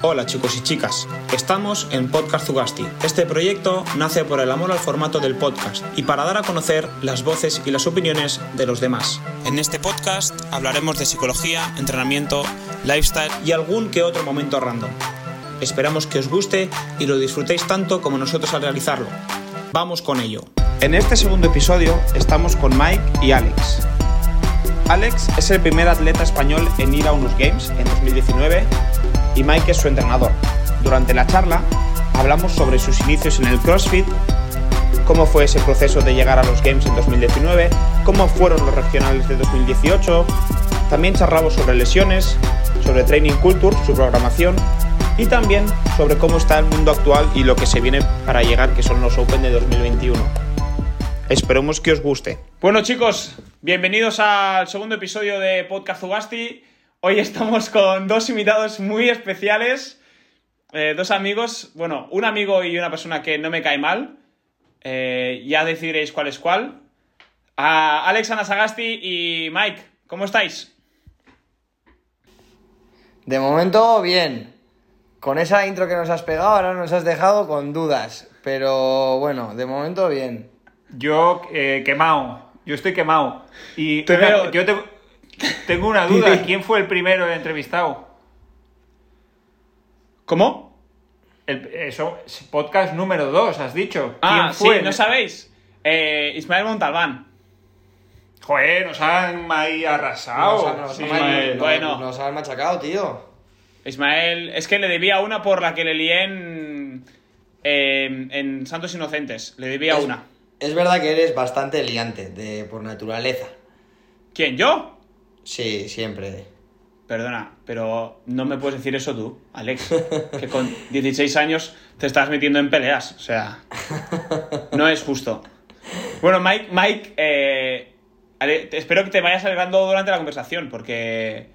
Hola chicos y chicas, estamos en Podcast Zugasti. Este proyecto nace por el amor al formato del podcast y para dar a conocer las voces y las opiniones de los demás. En este podcast hablaremos de psicología, entrenamiento, lifestyle y algún que otro momento random. Esperamos que os guste y lo disfrutéis tanto como nosotros al realizarlo. Vamos con ello. En este segundo episodio estamos con Mike y Alex. Alex es el primer atleta español en ir a unos Games en 2019 y Mike es su entrenador. Durante la charla hablamos sobre sus inicios en el CrossFit, cómo fue ese proceso de llegar a los Games en 2019, cómo fueron los regionales de 2018, también charlamos sobre lesiones, sobre Training Culture, su programación y también sobre cómo está el mundo actual y lo que se viene para llegar, que son los Open de 2021. Esperemos que os guste. Bueno chicos, bienvenidos al segundo episodio de Podcast Zugasti. Hoy estamos con dos invitados muy especiales, eh, dos amigos, bueno, un amigo y una persona que no me cae mal. Eh, ya decidiréis cuál es cuál. A Alex Anasagasti y Mike, ¿cómo estáis? De momento, bien. Con esa intro que nos has pegado, ahora nos has dejado con dudas. Pero bueno, de momento, bien. Yo eh, quemado, yo estoy quemado. Y Te veo- yo te- tengo una duda, ¿quién fue el primero entrevistado? ¿Cómo? El, eso, es podcast número 2, has dicho. Ah, ¿Quién fue? sí, ¿no sabéis? Eh, Ismael Montalbán. Joder, nos han ahí arrasado. Nos han- nos Sí, han- Ismael, nos- bueno. Nos han machacado, tío. Ismael, es que le debía una por la que le lié en, en Santos Inocentes. Le debía Es- una. Es verdad que eres bastante liante, de, por naturaleza. ¿Quién? ¿Yo? Sí, siempre. Perdona, pero no me puedes decir eso tú, Alex. Que con 16 años te estás metiendo en peleas. O sea, no es justo. Bueno, Mike, Mike, eh, espero que te vayas alegrando durante la conversación, porque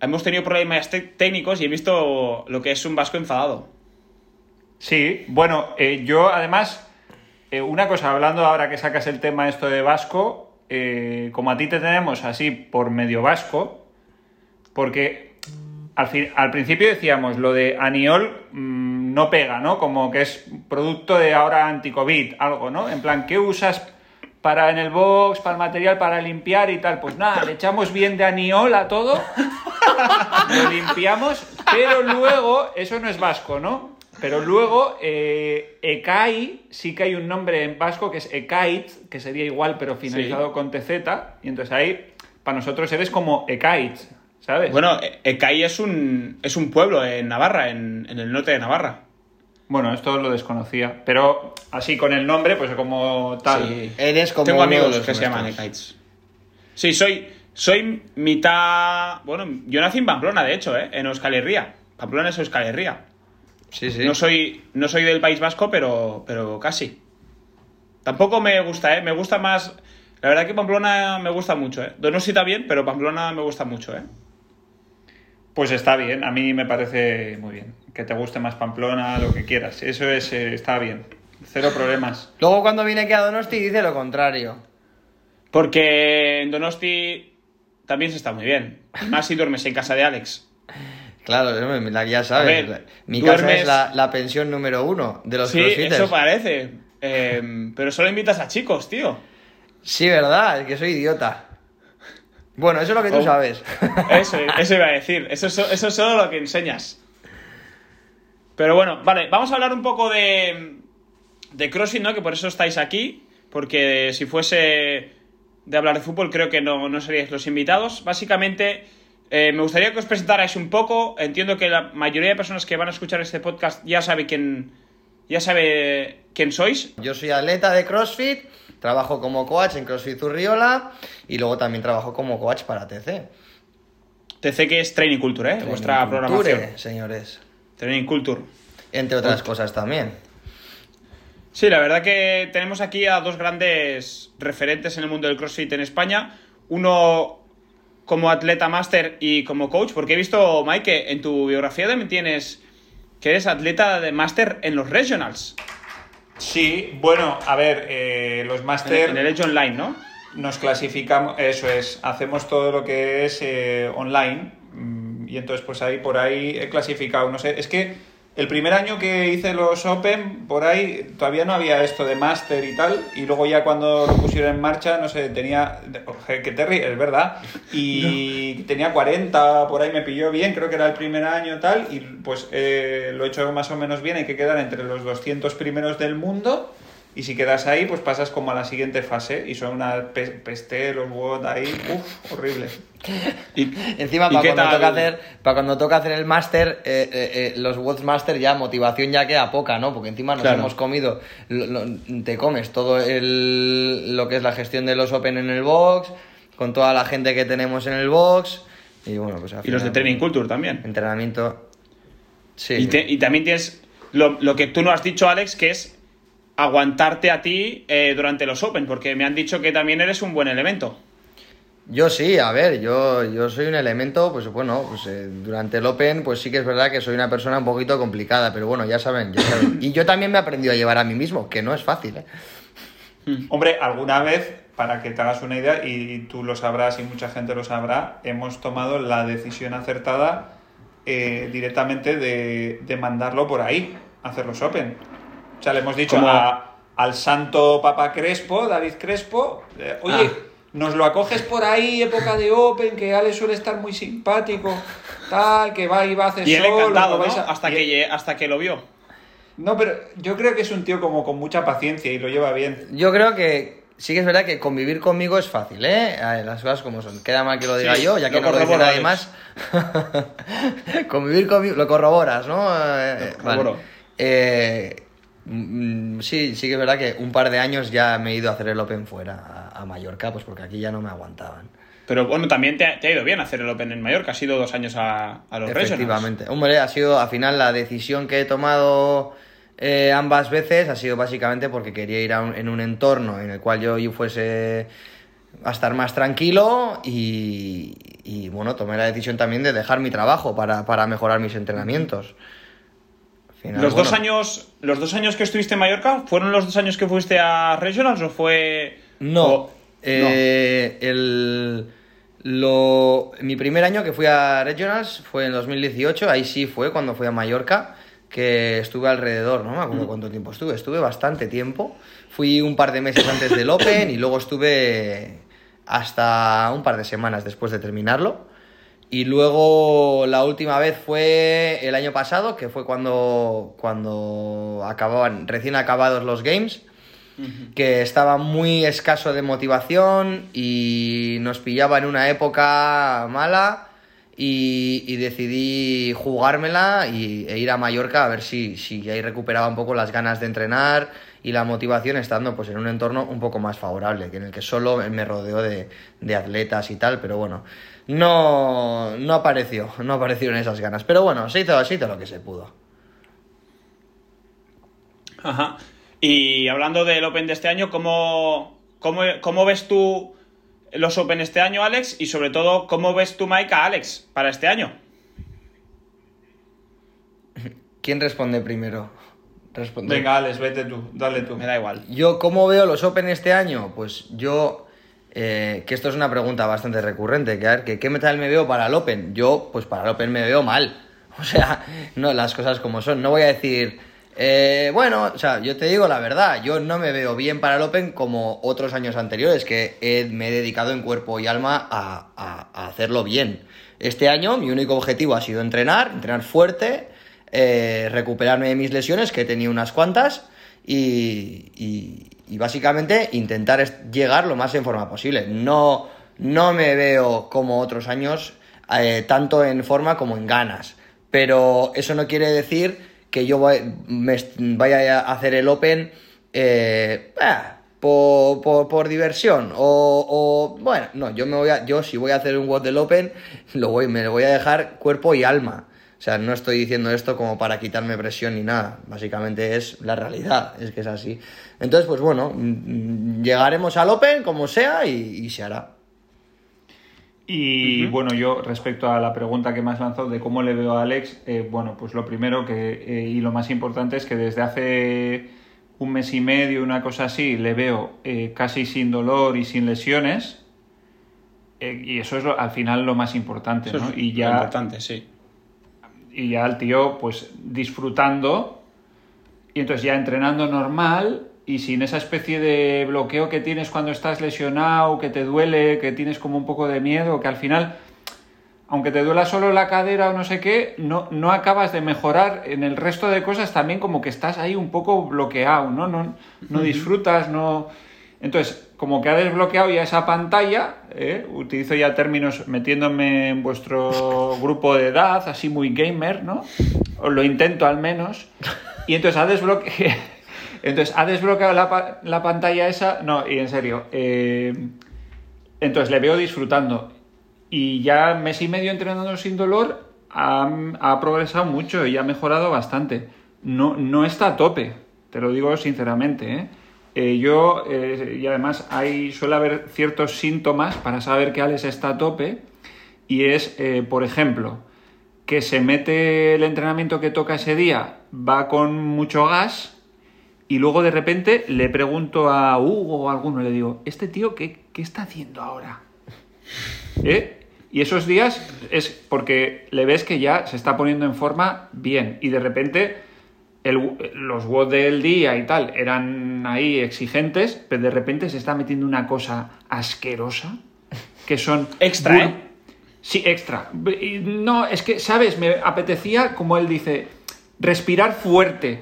hemos tenido problemas técnicos y he visto lo que es un vasco enfadado. Sí, bueno, eh, yo además, eh, una cosa, hablando ahora que sacas el tema esto de vasco, eh, como a ti te tenemos así por medio vasco, porque al, principio decíamos lo de Aniol mm, no pega, ¿no? Como que es producto de ahora anti-COVID, algo, ¿no? En plan, ¿qué usas para en el box, para el material, para limpiar y tal? Pues nada, le echamos bien de Aniol a todo, lo limpiamos, pero luego, eso no es vasco, ¿no? Pero luego, eh, Ekai, sí que hay un nombre en vasco que es Ekait, que sería igual pero finalizado Sí. con TZ, y entonces ahí, para nosotros eres como Ekait, ¿sabes? Bueno, E- Ecai es un, es un pueblo en Navarra, en, en el norte de Navarra. Bueno, esto lo desconocía, pero así con el nombre, pues como tal. Sí. Eres como Tengo amigos los que se llaman. Ecaites. Sí, soy, soy mitad... Bueno, yo nací en Pamplona, de hecho, ¿eh? En Euskal Herria. Pamplona es Euskal Herria. Sí, sí. No, soy, no soy del País Vasco, pero, pero casi. Tampoco me gusta, ¿eh? Me gusta más... La verdad que Pamplona me gusta mucho, ¿eh? Donosti también, pero Pamplona me gusta mucho, ¿eh? Pues está bien, a mí me parece muy bien. Que te guste más Pamplona, lo que quieras. Eso es, eh, está bien. Cero problemas. Luego cuando viene aquí a Donosti dice lo contrario. Porque en Donosti también se está muy bien. Más si duermes en casa de Alex. Claro, ya sabes. Ver, Mi casa duermes- es la, la pensión número uno de los Sí, crossfitters. eso parece. Eh, pero solo invitas a chicos, tío. Sí, verdad, es que soy idiota. Bueno, eso es lo que tú Oh. sabes. Eso, eso iba a decir. Eso, es- eso es solo lo que enseñas. Pero bueno, vale, vamos a hablar un poco de, de CrossFit, ¿no? Que por eso estáis aquí. Porque si fuese de hablar de fútbol, creo que no, no seríais los invitados. Básicamente, eh, me gustaría que os presentarais un poco. Entiendo que la mayoría de personas que van a escuchar este podcast ya sabe quién, ya sabe quién sois. Yo soy atleta de CrossFit, trabajo como coach en CrossFit Urriola y luego también trabajo como coach para TC. TC que es Training Culture, ¿eh? Vuestra Training Culture, programación. señores. Training Culture. Entre otras cosas también. Sí, la verdad que tenemos aquí a dos grandes referentes en el mundo del CrossFit en España. Uno como atleta máster y como coach, porque he visto, Mike, que en tu biografía también tienes que eres atleta de máster en los regionals, Sí, bueno, a ver, eh, los máster en el Edge Online, ¿no? nos clasificamos, eso es, hacemos todo lo que es eh, online. Mm, y entonces pues ahí por ahí he clasificado, no sé, es que el primer año que hice los Open, por ahí todavía no había esto de Master y tal, y luego ya cuando lo pusieron en marcha, no sé, tenía, que te ríes, es verdad, y tenía 40, por ahí me pilló bien, creo que era el primer año tal, y pues eh, lo he hecho más o menos bien, hay que quedar entre los 200 primeros del mundo, y si quedas ahí, pues pasas como a la siguiente fase, y son una peste, los WOD ahí, uff, horrible. Y, Encima, para, cuando toca hacer, para cuando toca hacer el máster, eh, eh, eh, los WODs Master ya, motivación ya queda poca, ¿no? Porque encima nos hemos comido, te comes todo el, lo que es la gestión de los Open en el box, con toda la gente que tenemos en el box, y bueno, pues Y los de Training Culture también. Entrenamiento. Sí. Y, también tienes lo, lo, que tú no has dicho, Alex, que es aguantarte a ti durante los Open, porque me han dicho que también eres un buen elemento. Yo sí, a ver, yo, yo soy un elemento, pues bueno, pues eh, durante el Open, pues sí que es verdad que soy una persona un poquito complicada, pero bueno, ya saben, ya saben. Y yo también me he aprendido a llevar a mí mismo, que no es fácil, ¿eh? Hombre, alguna vez, para que te hagas una idea, y tú lo sabrás y mucha gente lo sabrá, hemos tomado la decisión acertada eh, directamente de, mandarlo por ahí, hacer los Open. O sea, le hemos dicho al santo Papa Crespo, David Crespo, eh, oye... Ah nos lo acoges por ahí, época de Open, que Ale suele estar muy simpático, tal, que va y va a hacer Y él encantado, ¿no? hasta, que, hasta que lo vio. No, pero yo creo que es un tío como con mucha paciencia y lo lleva bien. Yo creo que sí que es verdad que convivir conmigo es fácil, ¿eh? Las cosas como son. Queda mal que lo diga yo, ya que no lo dice nadie más. convivir conmigo, lo corroboras, ¿no? Eh, vale. eh, Mm, sí, sí que es verdad que un par de años ya me he ido a hacer el Open fuera, a, Mallorca, pues porque aquí ya no me aguantaban. Pero bueno, también te ha, ido bien hacer el Open en Mallorca, ha sido dos años a, a los Efectivamente. Hombre, ha sido al final la decisión que he tomado eh, ambas veces ha sido básicamente porque quería ir en un entorno en el cual yo, yo fuese a estar más tranquilo y, y, bueno, tomé la decisión también de dejar mi trabajo para, para mejorar mis entrenamientos los, dos años, ¿Los dos años que estuviste en Mallorca fueron los dos años que fuiste a Regionals o fue.? No. Eh, el, lo, mi primer año que fui a Regionals fue en 2018, ahí sí fue cuando fui a Mallorca, que estuve alrededor, no me acuerdo mm. cuánto tiempo estuve, estuve bastante tiempo. Fui un par de meses antes del Open y luego estuve hasta un par de semanas después de terminarlo. Y luego la última vez fue el año pasado, que fue cuando, cuando acababan, recién acabados los games, que estaba muy escaso de motivación y nos pillaba en una época mala y, decidí jugármela y, e ir a Mallorca a ver si, si ahí recuperaba un poco las ganas de entrenar y la motivación estando pues en un entorno un poco más favorable, que en el que solo me rodeo de, de atletas y tal, pero bueno, no, no apareció, no aparecieron esas ganas. Pero bueno, se hizo, se hizo lo que se pudo. Ajá. Y hablando del Open de este año, ¿cómo, cómo, ves tú los Open este año, Alex? Y sobre todo, ¿cómo ves tú, Mike, a Alex para este año? ¿Quién responde primero? Venga, Alex, vete tú, dale tú. Me da igual. Yo, ¿cómo veo los Open este año? Pues yo eh, que esto es una pregunta bastante recurrente, que a ver, ¿qué tal me veo para el Open? Yo, pues para el Open me veo mal. O sea, no, las cosas como son. No voy a decir, eh, bueno, o sea, yo te digo la verdad, yo no me veo bien para el Open como otros años anteriores, que me he dedicado en cuerpo y alma a, hacerlo bien. Este año mi único objetivo ha sido entrenar, entrenar fuerte, eh, recuperarme de mis lesiones, que he tenido unas cuantas, y, y básicamente intentar llegar lo más en forma posible. No, no me veo como otros años, eh, tanto en forma como en ganas. Pero eso no quiere decir que yo me vaya a hacer el Open eh, ah, por, diversión. O, bueno, no, yo me voy a, yo si voy a hacer un WOD del Open, lo voy, me lo voy a dejar cuerpo y alma. O sea, no estoy diciendo esto como para quitarme presión ni nada. Básicamente es la realidad, es que es así. Entonces, pues bueno, mm, llegaremos al Open como sea y, se hará. Y bueno, yo respecto a la pregunta que me has lanzado de cómo le veo a Alex, eh, bueno, pues lo primero que, eh, y lo más importante es que desde hace un mes y medio, una cosa así, le veo eh, casi sin dolor y sin lesiones. Eh, y eso es lo- al final lo más importante, Eso ¿no? es y lo ya importante, sí. Y ya el tío pues disfrutando y entonces ya entrenando normal y sin esa especie de bloqueo que tienes cuando estás lesionado, que te duele, que tienes como un poco de miedo, que al final aunque te duela solo la cadera o no sé qué, no, no acabas de mejorar en el resto de cosas también como que estás ahí un poco bloqueado, ¿no? No, no disfrutas, no... Entonces, como que ha desbloqueado ya esa pantalla, ¿eh? utilizo ya términos metiéndome en vuestro grupo de edad, así muy gamer, ¿no? O lo intento al menos. Y entonces ha desbloqueado... La, pa- la pantalla esa... No, y en serio. eh, entonces le veo disfrutando. Y ya mes y medio entrenando sin dolor ha, ha progresado mucho y ha mejorado bastante. No, no está a tope, te lo digo sinceramente. ¿eh? Eh, yo, eh, y además hay, suele haber ciertos síntomas para saber que Alex está a tope. Y es, eh, por ejemplo, que se mete el entrenamiento que toca ese día, va con mucho gas y luego de repente le pregunto a Hugo o a alguno, le digo, ¿este tío qué, qué está haciendo ahora? ¿Eh? Y esos días es porque le ves que ya se está poniendo en forma bien y de repente el- los WOD del día y tal eran ahí exigentes, pero de repente se está metiendo una cosa asquerosa que son... Extra, ¿eh? Sí, extra. No, es que, ¿sabes? Me apetecía, como él dice, respirar fuerte.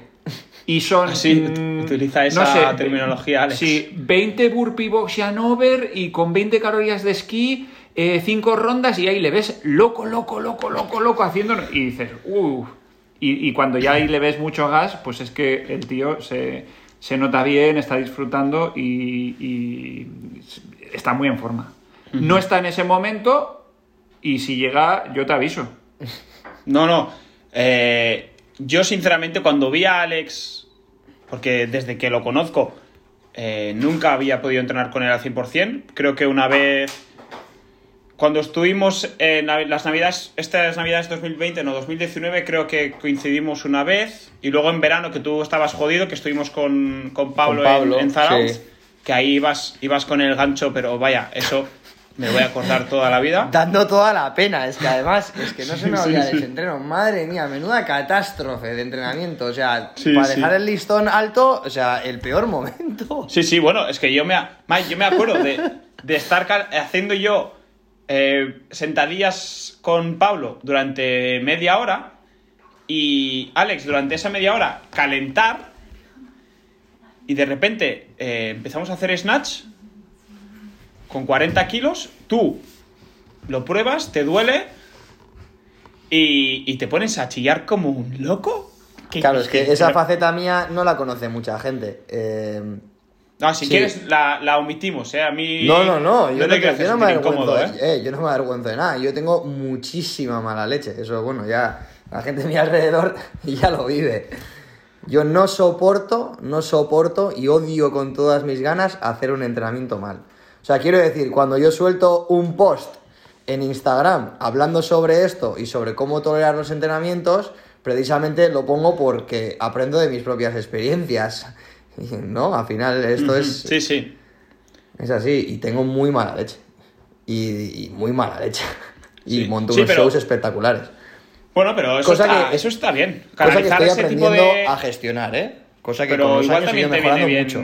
Y son... Así, mm, utiliza esa terminología, Alex. Sí, 20 burpee box and over y con 20 calorías de esquí, 5 rondas y ahí le ves loco, loco, loco, loco, loco haciendo... Y dices, uff. Y, y cuando ya ahí le ves mucho gas, pues es que el tío se, se nota bien, está disfrutando y, y está muy en forma. No está en ese momento y si llega, yo te aviso. No, no. eh, yo, sinceramente, cuando vi a Alex, porque desde que lo conozco, eh, nunca había podido entrenar con él al 100%. Creo que una vez, cuando estuvimos en Navi- las navidades, estas navidades 2020, no, 2019, creo que coincidimos una vez. Y luego en verano, que tú estabas jodido, que estuvimos con, con Pablo, Con Pablo, en, en Zarauz, sí. que ahí ibas, ibas con el gancho, pero vaya, eso me voy a acordar toda la vida. Dando toda la pena, es que además, es que no se me olvida sí, de ese sí. entreno. Madre mía, menuda catástrofe de entrenamiento. O sea, Sí, para sí. dejar el listón alto, o sea, el peor momento. Sí, sí, bueno, es que yo me, yo me acuerdo de, de estar haciendo yo eh, sentadillas con Pablo durante media hora y Alex durante esa media hora calentar y de repente eh, empezamos a hacer snatch con 40 kilos, tú lo pruebas, te duele y, y te pones a chillar como un loco. ¿Qué- Claro, es que esa faceta mía no la conoce mucha gente. Eh, No, si Sí. quieres la, la omitimos, ¿eh? A mí... No, no, no, yo, te no, yo me avergüenzo, de, eh, yo no me avergüenzo de nada, yo tengo muchísima mala leche, eso bueno, ya la gente a mi alrededor ya lo vive. Yo no soporto, no soporto y odio con todas mis ganas hacer un entrenamiento mal. O sea, quiero decir, cuando yo suelto un post en Instagram hablando sobre esto y sobre cómo tolerar los entrenamientos, precisamente lo pongo porque aprendo de mis propias experiencias. ¿No? Al final esto es... Sí, sí. Es así, y tengo muy mala leche. Y, y muy mala leche. Y Sí. monto Sí, unos pero- shows espectaculares. Bueno, pero eso, Cosa está, que- eso está bien. Cosa que Canalizar estoy ese tipo aprendiendo de... a gestionar, ¿eh? Cosa que con Pero los igual años también te viene bien mucho.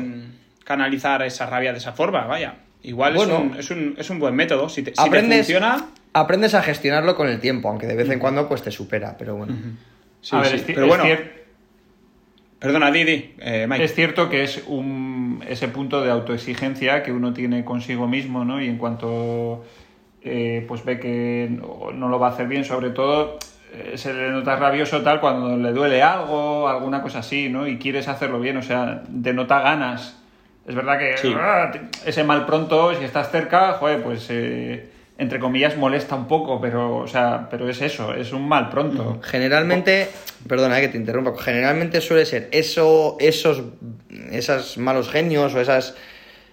canalizar esa rabia de esa forma, vaya. Igual Bueno. es, un, es, un, es un buen método. Si te, si te Aprendes, funciona... aprendes a gestionarlo con el tiempo, aunque de vez en cuando pues te supera, pero bueno. Sí, a ver, sí. es, Pero es bueno, cier- perdona, Didi, eh, Mike. es cierto que es un, ese punto de autoexigencia que uno tiene consigo mismo, ¿no? Y en cuanto eh, pues ve que no, no lo va a hacer bien, sobre todo eh, se le nota rabioso tal cuando le duele algo, alguna cosa así, ¿no? Y quieres hacerlo bien, o sea, denota ganas. Es verdad que Sí. ah, ese mal pronto, si estás cerca, joder, pues eh, entre comillas molesta un poco, pero, o sea, pero es eso, es un mal pronto. Generalmente, perdona eh, que te interrumpa, generalmente suele ser eso, esos, esas malos genios o esas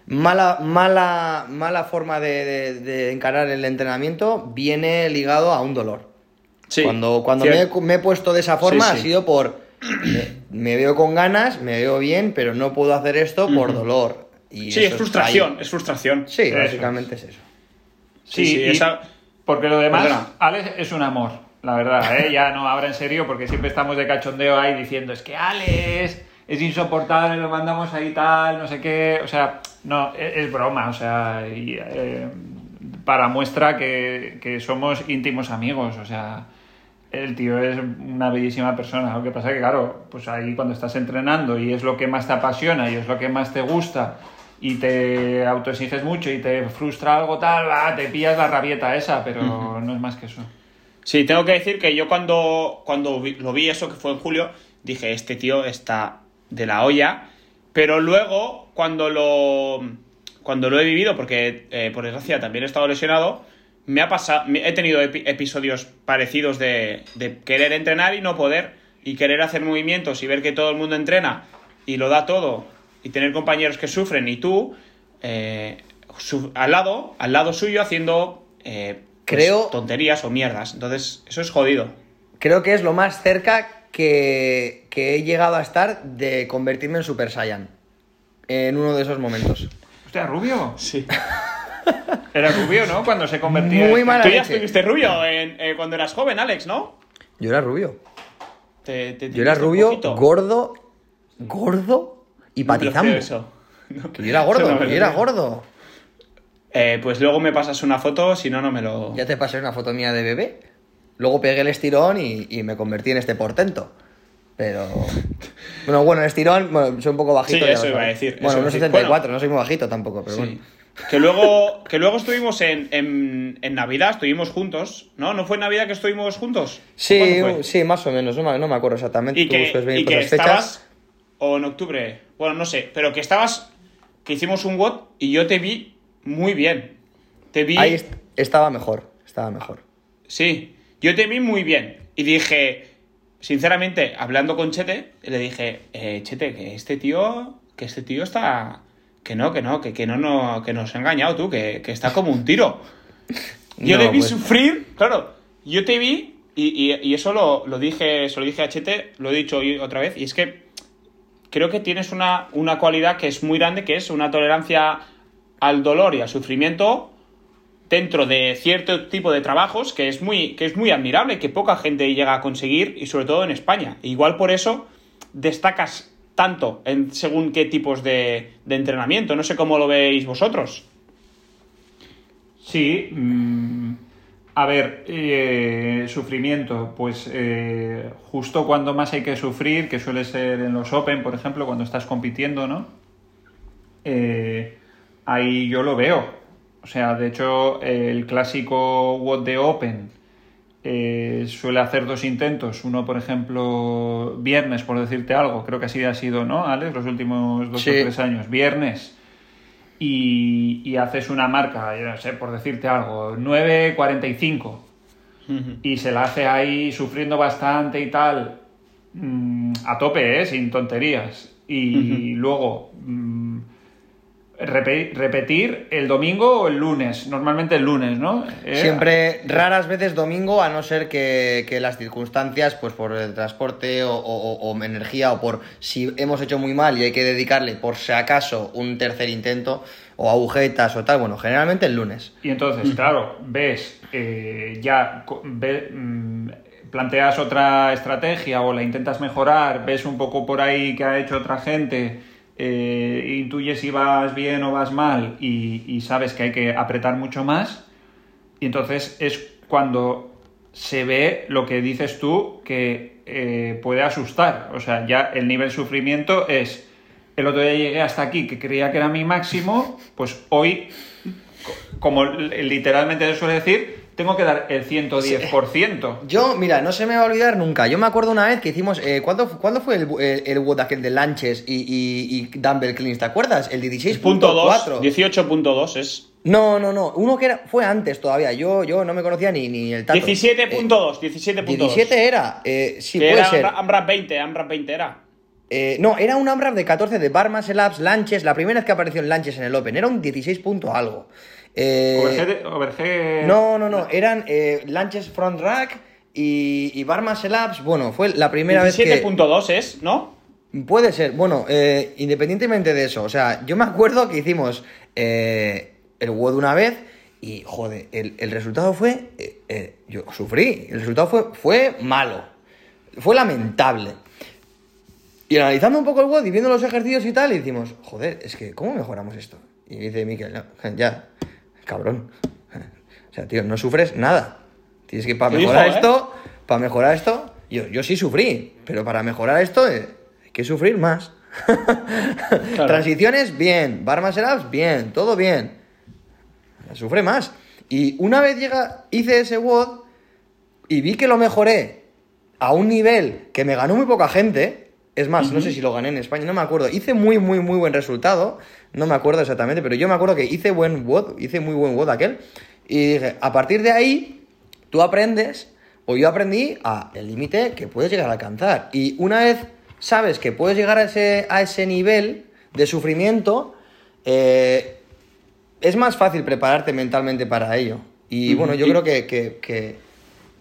mala, mala, mala forma de, de- de encarar el entrenamiento viene ligado a un dolor. Sí, cuando cuando me, he- me he puesto de esa forma Sí, ha sido por me, me veo con ganas, me veo bien, pero no puedo hacer esto por dolor. Y Sí, eso es frustración, es frustración. Sí, Eso básicamente es eso. Sí, Sí, esa- porque lo demás, Perdona. Alex es un amor, la verdad, ¿eh? Ya no, ahora en serio, porque siempre estamos de cachondeo ahí diciendo, es que Alex es insoportable, lo mandamos ahí tal, no sé qué, o sea, no, es, es broma, o sea, y, eh, para muestra que, que somos íntimos amigos, o sea, el tío es una bellísima persona. Lo que pasa que, claro, pues ahí cuando estás entrenando y es lo que más te apasiona y es lo que más te gusta y te autoexiges mucho y te frustra algo tal, va, te pillas la rabieta esa, pero no es más que eso. Sí, tengo que decir que yo cuando, cuando vi- lo vi eso, que fue en julio, dije, este tío está de la olla, pero luego cuando lo, cuando lo he vivido, porque eh, por desgracia también he estado lesionado, me ha pasado, he tenido epi- episodios parecidos de, de querer entrenar y no poder, y querer hacer movimientos y ver que todo el mundo entrena y lo da todo, y tener compañeros que sufren y tú eh, su- al lado, al lado suyo haciendo eh, pues, Creo- tonterías o mierdas. Entonces, eso es jodido. Creo que es lo más cerca que, que he llegado a estar de convertirme en Super Saiyan. En uno de esos momentos. Hostia, Rubio. Sí. Era Rubio, ¿no? Cuando se convertía Muy mala Tú ya leche. estuviste rubio en- eh, cuando eras joven, Alex, ¿no? Yo era rubio. Te- te Yo era rubio, gordo, gordo y No patizambo. eso. No. Que yo era gordo, no que yo era gordo. Eh, pues luego me pasas una foto, si no, no me lo... Ya te pasé una foto mía de bebé. Luego pegué el estirón y, y me convertí en este portento. Pero. Bueno, bueno, el estirón, bueno, soy un poco bajito. Sí, eso iba a decir, Bueno, decir. 74, Bueno. no soy muy bajito tampoco, pero Sí. bueno. Que luego, que luego estuvimos en, en, en Navidad, estuvimos juntos, ¿no? ¿No fue en Navidad que estuvimos juntos? Sí, sí, más o menos, no me, no me acuerdo exactamente. Y tú que, y que esas fechas. estabas, o en octubre, bueno, no sé, pero que estabas, que hicimos un WOD y yo te vi muy bien. Te vi, Ahí est- estaba mejor, estaba mejor. sí, yo te vi muy bien. Y dije, sinceramente, hablando con Chete, le dije, eh, Chete, que este tío, que este tío está, que no, que no, que, que no, no, que nos ha engañado tú, que, que está como un tiro. Yo No, le vi pues- sufrir, claro, yo te vi y, y- y eso lo, lo dije, se lo dije a Chete, lo he dicho hoy otra vez, y es que creo que tienes una, una cualidad que es muy grande, que es una tolerancia al dolor y al sufrimiento dentro de cierto tipo de trabajos que es muy, que es muy admirable, que poca gente llega a conseguir, y sobre todo en España. Igual por eso destacas tanto según qué tipos de, de entrenamiento. No sé cómo lo veis vosotros. Sí, mm, a ver, eh, sufrimiento, pues eh, justo cuando más hay que sufrir, que suele ser en los Open, por ejemplo, cuando estás compitiendo, ¿no? Eh, ahí yo lo veo. O sea, de hecho, el clásico What the Open eh, suele hacer dos intentos. Uno, por ejemplo, viernes, por decirte algo. Creo que así ha sido, ¿no, Alex? Los últimos dos Sí. o tres años. Viernes y, y haces una marca, yo no sé, por decirte algo, 9.45 y se la hace ahí sufriendo bastante y tal, mm, a tope, ¿eh? sin tonterías. Y luego mm, repetir el domingo o el lunes, normalmente el lunes, ¿no? Eh, Siempre, raras veces domingo, a no ser que, que las circunstancias, pues por el transporte o, o- o energía, o por si hemos hecho muy mal y hay que dedicarle, por si acaso, un tercer intento, o agujetas o tal, bueno, generalmente el lunes. Y entonces, claro, ves, eh, ya co- ve- mm, planteas otra estrategia o la intentas mejorar, ves un poco por ahí que ha hecho otra gente, eh, intuyes si vas bien o vas mal y, sabes que hay que apretar mucho más. Y entonces es cuando se ve lo que dices tú que eh, puede asustar. O sea, ya el nivel sufrimiento es. El otro día llegué hasta aquí, que creía que era mi máximo, pues hoy co- como literalmente se suele decir, tengo que dar el 110%. Yo, mira, no se me va a olvidar nunca. Yo me acuerdo una vez que hicimos. Eh, ¿cuándo, cuándo fue el, el, el WOD aquel de Lanches y, y, y Dumbbell Cleans? ¿Te acuerdas? El de Punto 2, 16.4. 18.2 es. No, no, no. Uno que era, fue antes todavía. Yo, yo no me conocía ni, ni el tato. 17.2, Eh, 17.2. 17 era. Eh, sí, que puede era ser. Amra- AMRAP 20, AMRAP 20 era. Eh, no, era un AMRAP de 14 de Bar Muscle Ups, Lanches. La primera vez que apareció en Lanches en el Open. Era un 16 punto algo. Eh, Overhead- overhead- no, no, no. Eran eh, Lanches Front Rack y, y Bar Muscle Ups. Bueno, fue la primera vez que... 17.2 es, ¿no? Puede ser. Bueno, eh, independientemente de eso, o sea, yo me acuerdo que hicimos eh, el WOD una vez Y, joder, el, el resultado fue... eh, eh, yo sufrí, el resultado fue, fue malo, fue lamentable. Y analizando un poco el WOD y viendo los ejercicios y tal, y decimos, joder, es que, ¿cómo mejoramos esto? Y dice Miquel, no, ya, cabrón. O sea, tío, no sufres nada. Tienes que, para mejorar ¿eh? esto, para mejorar esto, yo, yo sí sufrí, pero para mejorar esto eh, hay que sufrir más. Transiciones, bien. Bar muscle ups, bien. Todo bien. Sufre más. Y una vez llega, hice ese WOD y vi que lo mejoré a un nivel que me ganó muy poca gente. Es más, no sé si lo gané en España, no me acuerdo. Hice muy, muy, muy buen resultado. No me acuerdo exactamente, pero yo me acuerdo que hice buen WOD, hice muy buen WOD aquel. Y dije, a partir de ahí, tú aprendes, o yo aprendí a el límite que puedes llegar a alcanzar. Y una vez sabes que puedes llegar a ese, a ese nivel de sufrimiento, eh, es más fácil prepararte mentalmente para ello. Y bueno, yo creo que, que,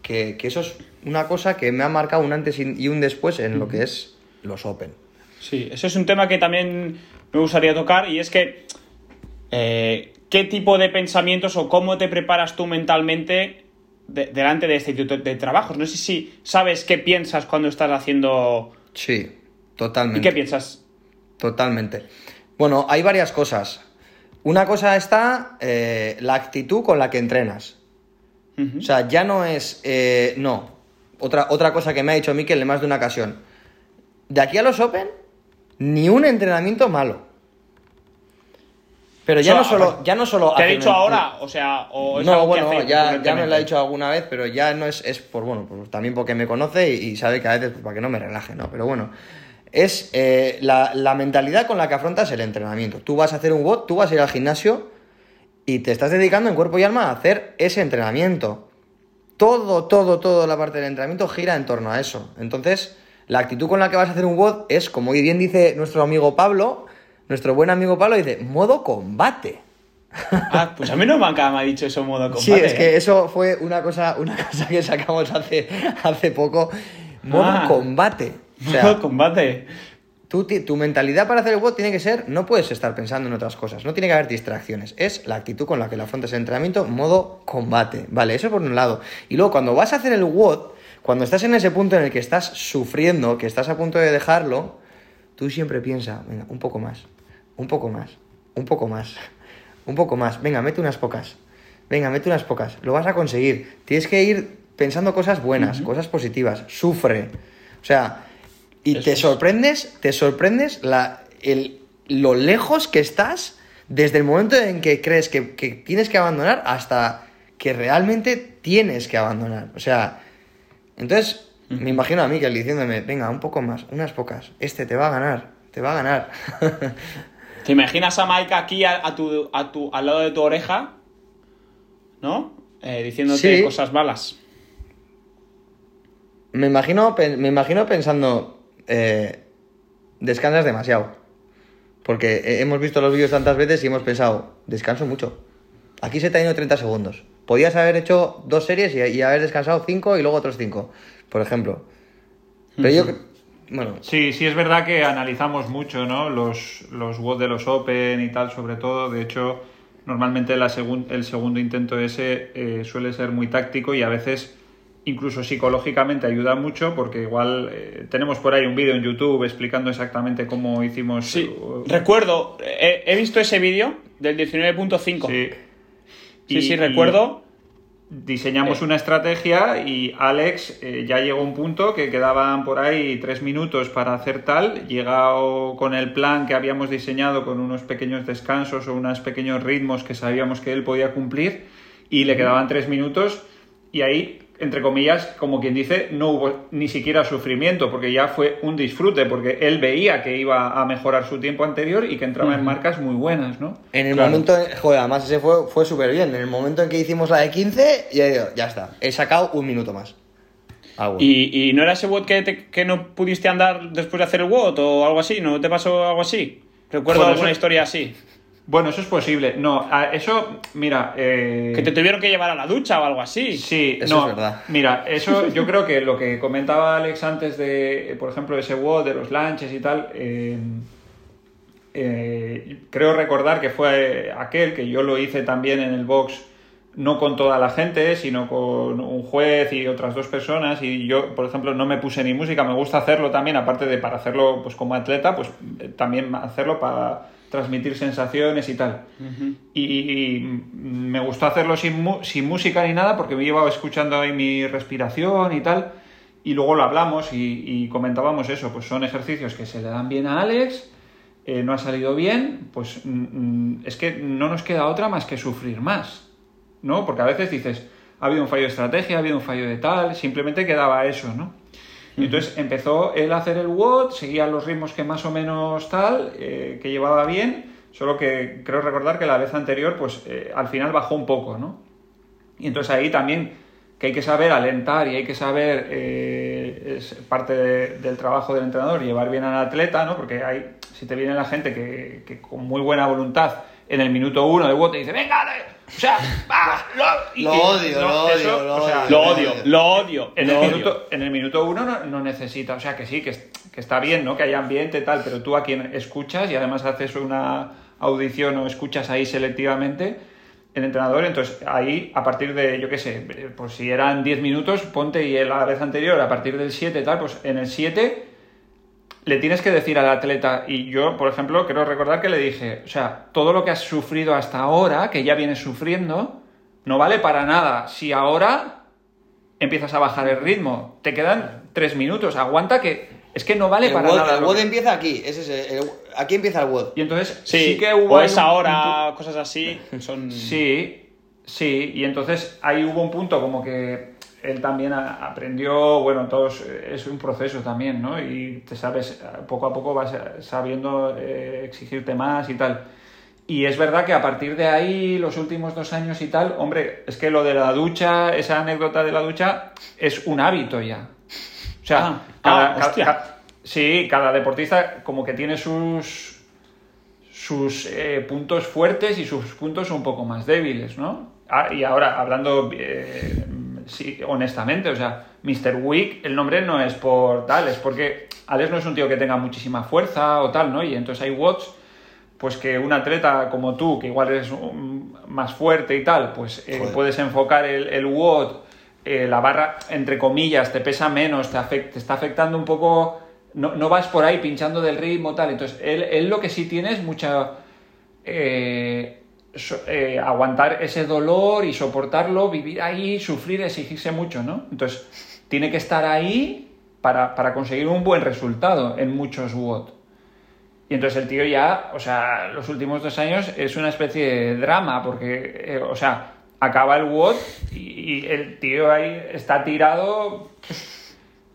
que- que- eso es una cosa que me ha marcado un antes y un después en lo que es los Open. Sí, eso es un tema que también me gustaría tocar y es que eh, ¿qué tipo de pensamientos o cómo te preparas tú mentalmente de- delante de este tipo de trabajos? No sé si sabes qué piensas cuando estás haciendo... Sí, ¿Y totalmente. qué piensas? Totalmente. Bueno, hay varias cosas. Una cosa está eh, la actitud con la que entrenas. O sea, ya no es. eh, no. Otra, otra cosa que me ha dicho Miquel en más de una ocasión. De aquí a los Open, ni un entrenamiento malo. Pero ya O sea, no solo. Ya no solo ¿Te ha dicho ahora? O sea, o es no, que bueno, hace ya, ya me lo ha dicho alguna vez, pero ya no es, es por, bueno, pues también porque me conoce y, y sabe que a veces, pues, para que no me relaje, ¿no? Pero bueno, es eh, la, la mentalidad con la que afrontas el entrenamiento. Tú vas a hacer un WOD, tú vas a ir al gimnasio y te estás dedicando en cuerpo y alma a hacer ese entrenamiento. Todo, todo, toda la parte del entrenamiento gira en torno a eso. Entonces, la actitud con la que vas a hacer un WOD es, como bien dice nuestro amigo Pablo, nuestro buen amigo Pablo, dice, modo combate. Ah, pues a mí no me ha dicho eso modo combate. Sí, es ¿eh? que eso fue una cosa, una cosa que sacamos hace, hace poco. Modo Ah. combate. O sea, Modo combate. ti- tu mentalidad para hacer el WOD tiene que ser, no puedes estar pensando en otras cosas, no tiene que haber distracciones. Es la actitud con la que le afrontas el entrenamiento, modo combate. Vale, eso por un lado. Y luego cuando vas a hacer el WOD, cuando estás en ese punto en el que estás sufriendo, que estás a punto de dejarlo, tú siempre piensas, venga, un poco más, un poco más, un poco más, un poco más, venga, mete unas pocas, venga, mete unas pocas, lo vas a conseguir. Tienes que ir pensando cosas buenas, cosas positivas, sufre. O sea, y Eso te es. sorprendes, te sorprendes la, el, lo lejos que estás desde el momento en que crees que, que tienes que abandonar hasta que realmente tienes que abandonar. O sea, entonces me imagino a Miquel diciéndome, venga, un poco más, unas pocas, este te va a ganar, te va a ganar. ¿Te imaginas a Mike aquí a, a tu, a tu, al lado de tu oreja? ¿No? Eh, diciéndote Sí. cosas malas. me, imagino, me imagino pensando, eh, descansas demasiado. Porque he- hemos visto los vídeos tantas veces y hemos pensado, descanso mucho. Aquí se te ha ido 30 segundos. Podías haber hecho dos series y, y haber descansado cinco y luego otros cinco, por ejemplo. Pero yo, bueno, Sí, sí es verdad que analizamos mucho, ¿no? Los, los WOD de los Open y tal, sobre todo. De hecho, normalmente la segun- el segundo intento ese eh, suele ser muy táctico y a veces incluso psicológicamente ayuda mucho porque igual eh, tenemos por ahí un vídeo en YouTube explicando exactamente cómo hicimos... Sí, uh, recuerdo, he, he visto ese vídeo del 19.5. sí. Sí, Y- sí, recuerdo. Diseñamos Eh. una estrategia y Alex eh, ya llegó a un punto que quedaban por ahí tres minutos para hacer tal. Llegado con el plan que habíamos diseñado con unos pequeños descansos o unos pequeños ritmos que sabíamos que él podía cumplir y le quedaban tres minutos y ahí, entre comillas, como quien dice, no hubo ni siquiera sufrimiento porque ya fue un disfrute porque él veía que iba a mejorar su tiempo anterior y que entraba en marcas muy buenas, ¿no? en el Claro. momento, joder, además ese fue, fue súper bien. En el momento en que hicimos la de 15, ya, digo, ya está, he sacado un minuto más. Ah, bueno. ¿Y, y no era ese WOD que, te- que no pudiste andar después de hacer el WOD o algo así? ¿No te pasó algo así? Recuerdo Bueno, alguna eso- historia así. Bueno, eso es posible. No, a- eso, mira... eh, Que te tuvieron que llevar a la ducha o algo así. Sí, Eso no, es verdad. Mira, eso yo creo que lo que comentaba Alex antes de, eh, por ejemplo, ese WOD, de los lanches y tal, eh, eh, creo recordar que fue aquel que yo lo hice también en el box no con toda la gente, sino con un juez y otras dos personas. Y yo, por ejemplo, no me puse ni música. Me gusta hacerlo también, aparte de para hacerlo pues como atleta, pues eh, también hacerlo para transmitir sensaciones y tal. y, me gustó hacerlo sin, sin música ni nada porque me iba escuchando ahí mi respiración y tal. Y luego lo hablamos y, comentábamos eso, pues son ejercicios que se le dan bien a Alex, eh, no ha salido bien, pues mm, mm, es que no nos queda otra más que sufrir más. ¿no? Porque a veces dices, ha habido un fallo de estrategia, ha habido un fallo de tal, simplemente quedaba eso, ¿no? Y entonces empezó él a hacer el WOD, seguía los ritmos que más o menos tal, eh, que llevaba bien, solo que creo recordar que la vez anterior, pues eh, al final bajó un poco, ¿no? Y entonces ahí también que hay que saber alentar y hay que saber, eh, es parte del trabajo del entrenador, llevar bien al atleta, ¿no? Porque hay, si te viene la gente que, con muy buena voluntad en el minuto uno de WOD te dice, venga, o sea, lo, odio, lo, odio, lo, odio, lo odio, En, el, Minuto, en el minuto uno no, necesita, o sea, que sí, que, que está bien, ¿no? Que haya ambiente y tal, pero tú a quien escuchas y además haces una audición o escuchas ahí selectivamente, el entrenador, entonces ahí a partir de, yo qué sé, pues si eran 10 minutos, ponte y la vez anterior, a partir del 7 tal, pues en el 7 le tienes que decir al atleta, y yo, por ejemplo, quiero recordar que le dije, o sea, todo lo que has sufrido hasta ahora, que ya vienes sufriendo, no vale para nada. Si ahora empiezas a bajar el ritmo, te quedan tres minutos, aguanta que es que no vale para nada. El WOD empieza aquí, aquí empieza el WOD. Y entonces sí, que hubo... O es ahora, cosas así, son... Sí, sí, y entonces ahí hubo un punto como que él también aprendió, bueno, todos es un proceso también, ¿no? Y te sabes, poco a poco vas sabiendo eh, exigirte más y tal. Y es verdad que a partir de ahí, los últimos dos años y tal, hombre, es que lo de la ducha, esa anécdota de la ducha, es un hábito ya. O sea, ah, ah, sí, cada deportista como que tiene sus, sus eh, puntos fuertes y sus puntos un poco más débiles, ¿no? Ah, y ahora, hablando eh, sí, honestamente, o sea, Mr. Wick, el nombre no es por tal, es porque Alex no es un tío que tenga muchísima fuerza o tal, ¿no? Y entonces hay watts, pues que un atleta como tú, que igual eres más fuerte y tal, pues eh, puedes enfocar el, el watt, eh, la barra, entre comillas, te pesa menos, te, te está afectando un poco, no, no, vas por ahí pinchando del ritmo tal. Entonces, él, él lo que sí tiene es mucha... Eh, eh, aguantar ese dolor y soportarlo, vivir ahí, sufrir, exigirse mucho, ¿no? Entonces, tiene que estar ahí para, conseguir un buen resultado en muchos WOD. Y entonces el tío ya, o sea, los últimos dos años es una especie de drama, porque, eh, o sea, acaba el WOD y, el tío ahí está tirado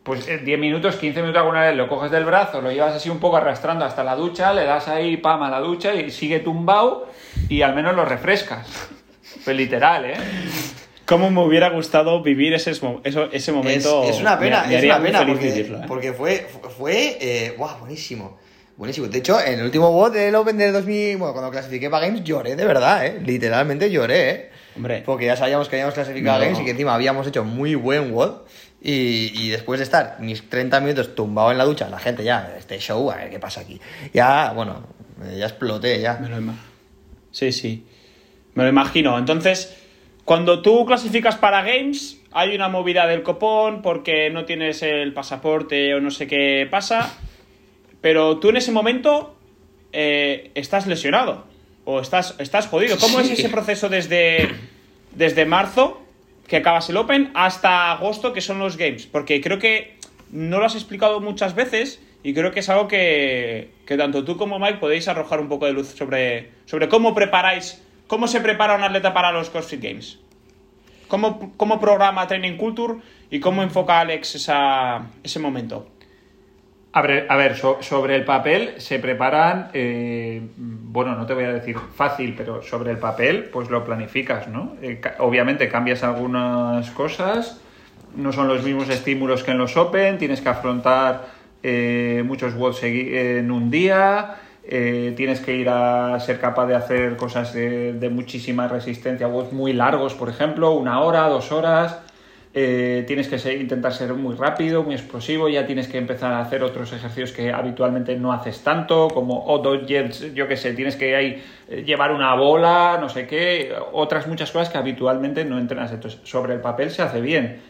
pues 10 eh, minutos, 15 minutos alguna vez lo coges del brazo, lo llevas así un poco arrastrando hasta la ducha, le das ahí pam a la ducha y sigue tumbado y al menos lo refrescas. Pues literal, ¿eh? Cómo me hubiera gustado vivir ese, ese momento. Es, una pena, es una pena porque, ¿eh? porque, fue, fue eh, buenísimo. Buenísimo. De hecho, en el último bot del Open del 2000, bueno, cuando clasifiqué para Games, lloré de verdad, ¿eh? Literalmente lloré, ¿eh? Hombre. Porque ya sabíamos que habíamos clasificado a Games y que encima habíamos hecho muy buen WOD. Y, y, después de estar mis 30 minutos tumbado en la ducha, la gente ya, este show, a ver qué pasa aquí. Ya, bueno, ya exploté ya. Me lo sí, sí. Me lo imagino. Entonces, cuando tú clasificas para Games, hay una movida del copón porque no tienes el pasaporte o no sé qué pasa. Pero tú en ese momento eh, estás lesionado o estás, estás jodido. ¿Cómo es ese proceso desde, desde marzo que acabas el Open hasta agosto, que son los Games. Porque creo que no lo has explicado muchas veces y creo que es algo que, tanto tú como Mike podéis arrojar un poco de luz sobre, sobre cómo preparáis, cómo se prepara un atleta para los CrossFit Games. ¿Cómo, cómo programa Training Culture y cómo enfoca Alex esa, ese momento? A ver, a ver sobre el papel se preparan, eh, bueno, no te voy a decir fácil, pero sobre el papel pues lo planificas, ¿no? Eh, obviamente cambias algunas cosas, no son los mismos estímulos que en los Open, tienes que afrontar eh, muchos WODs en un día, tienes que ir a ser capaz de hacer cosas de, muchísima resistencia, WODs muy largos, por ejemplo, una hora, dos horas, eh, tienes que intentar ser muy rápido, muy explosivo, ya tienes que empezar a hacer otros ejercicios que habitualmente no haces tanto, como o yo qué sé, tienes que ahí eh, llevar una bola, no sé qué, otras muchas cosas que habitualmente no entrenas. Entonces, sobre el papel se hace bien.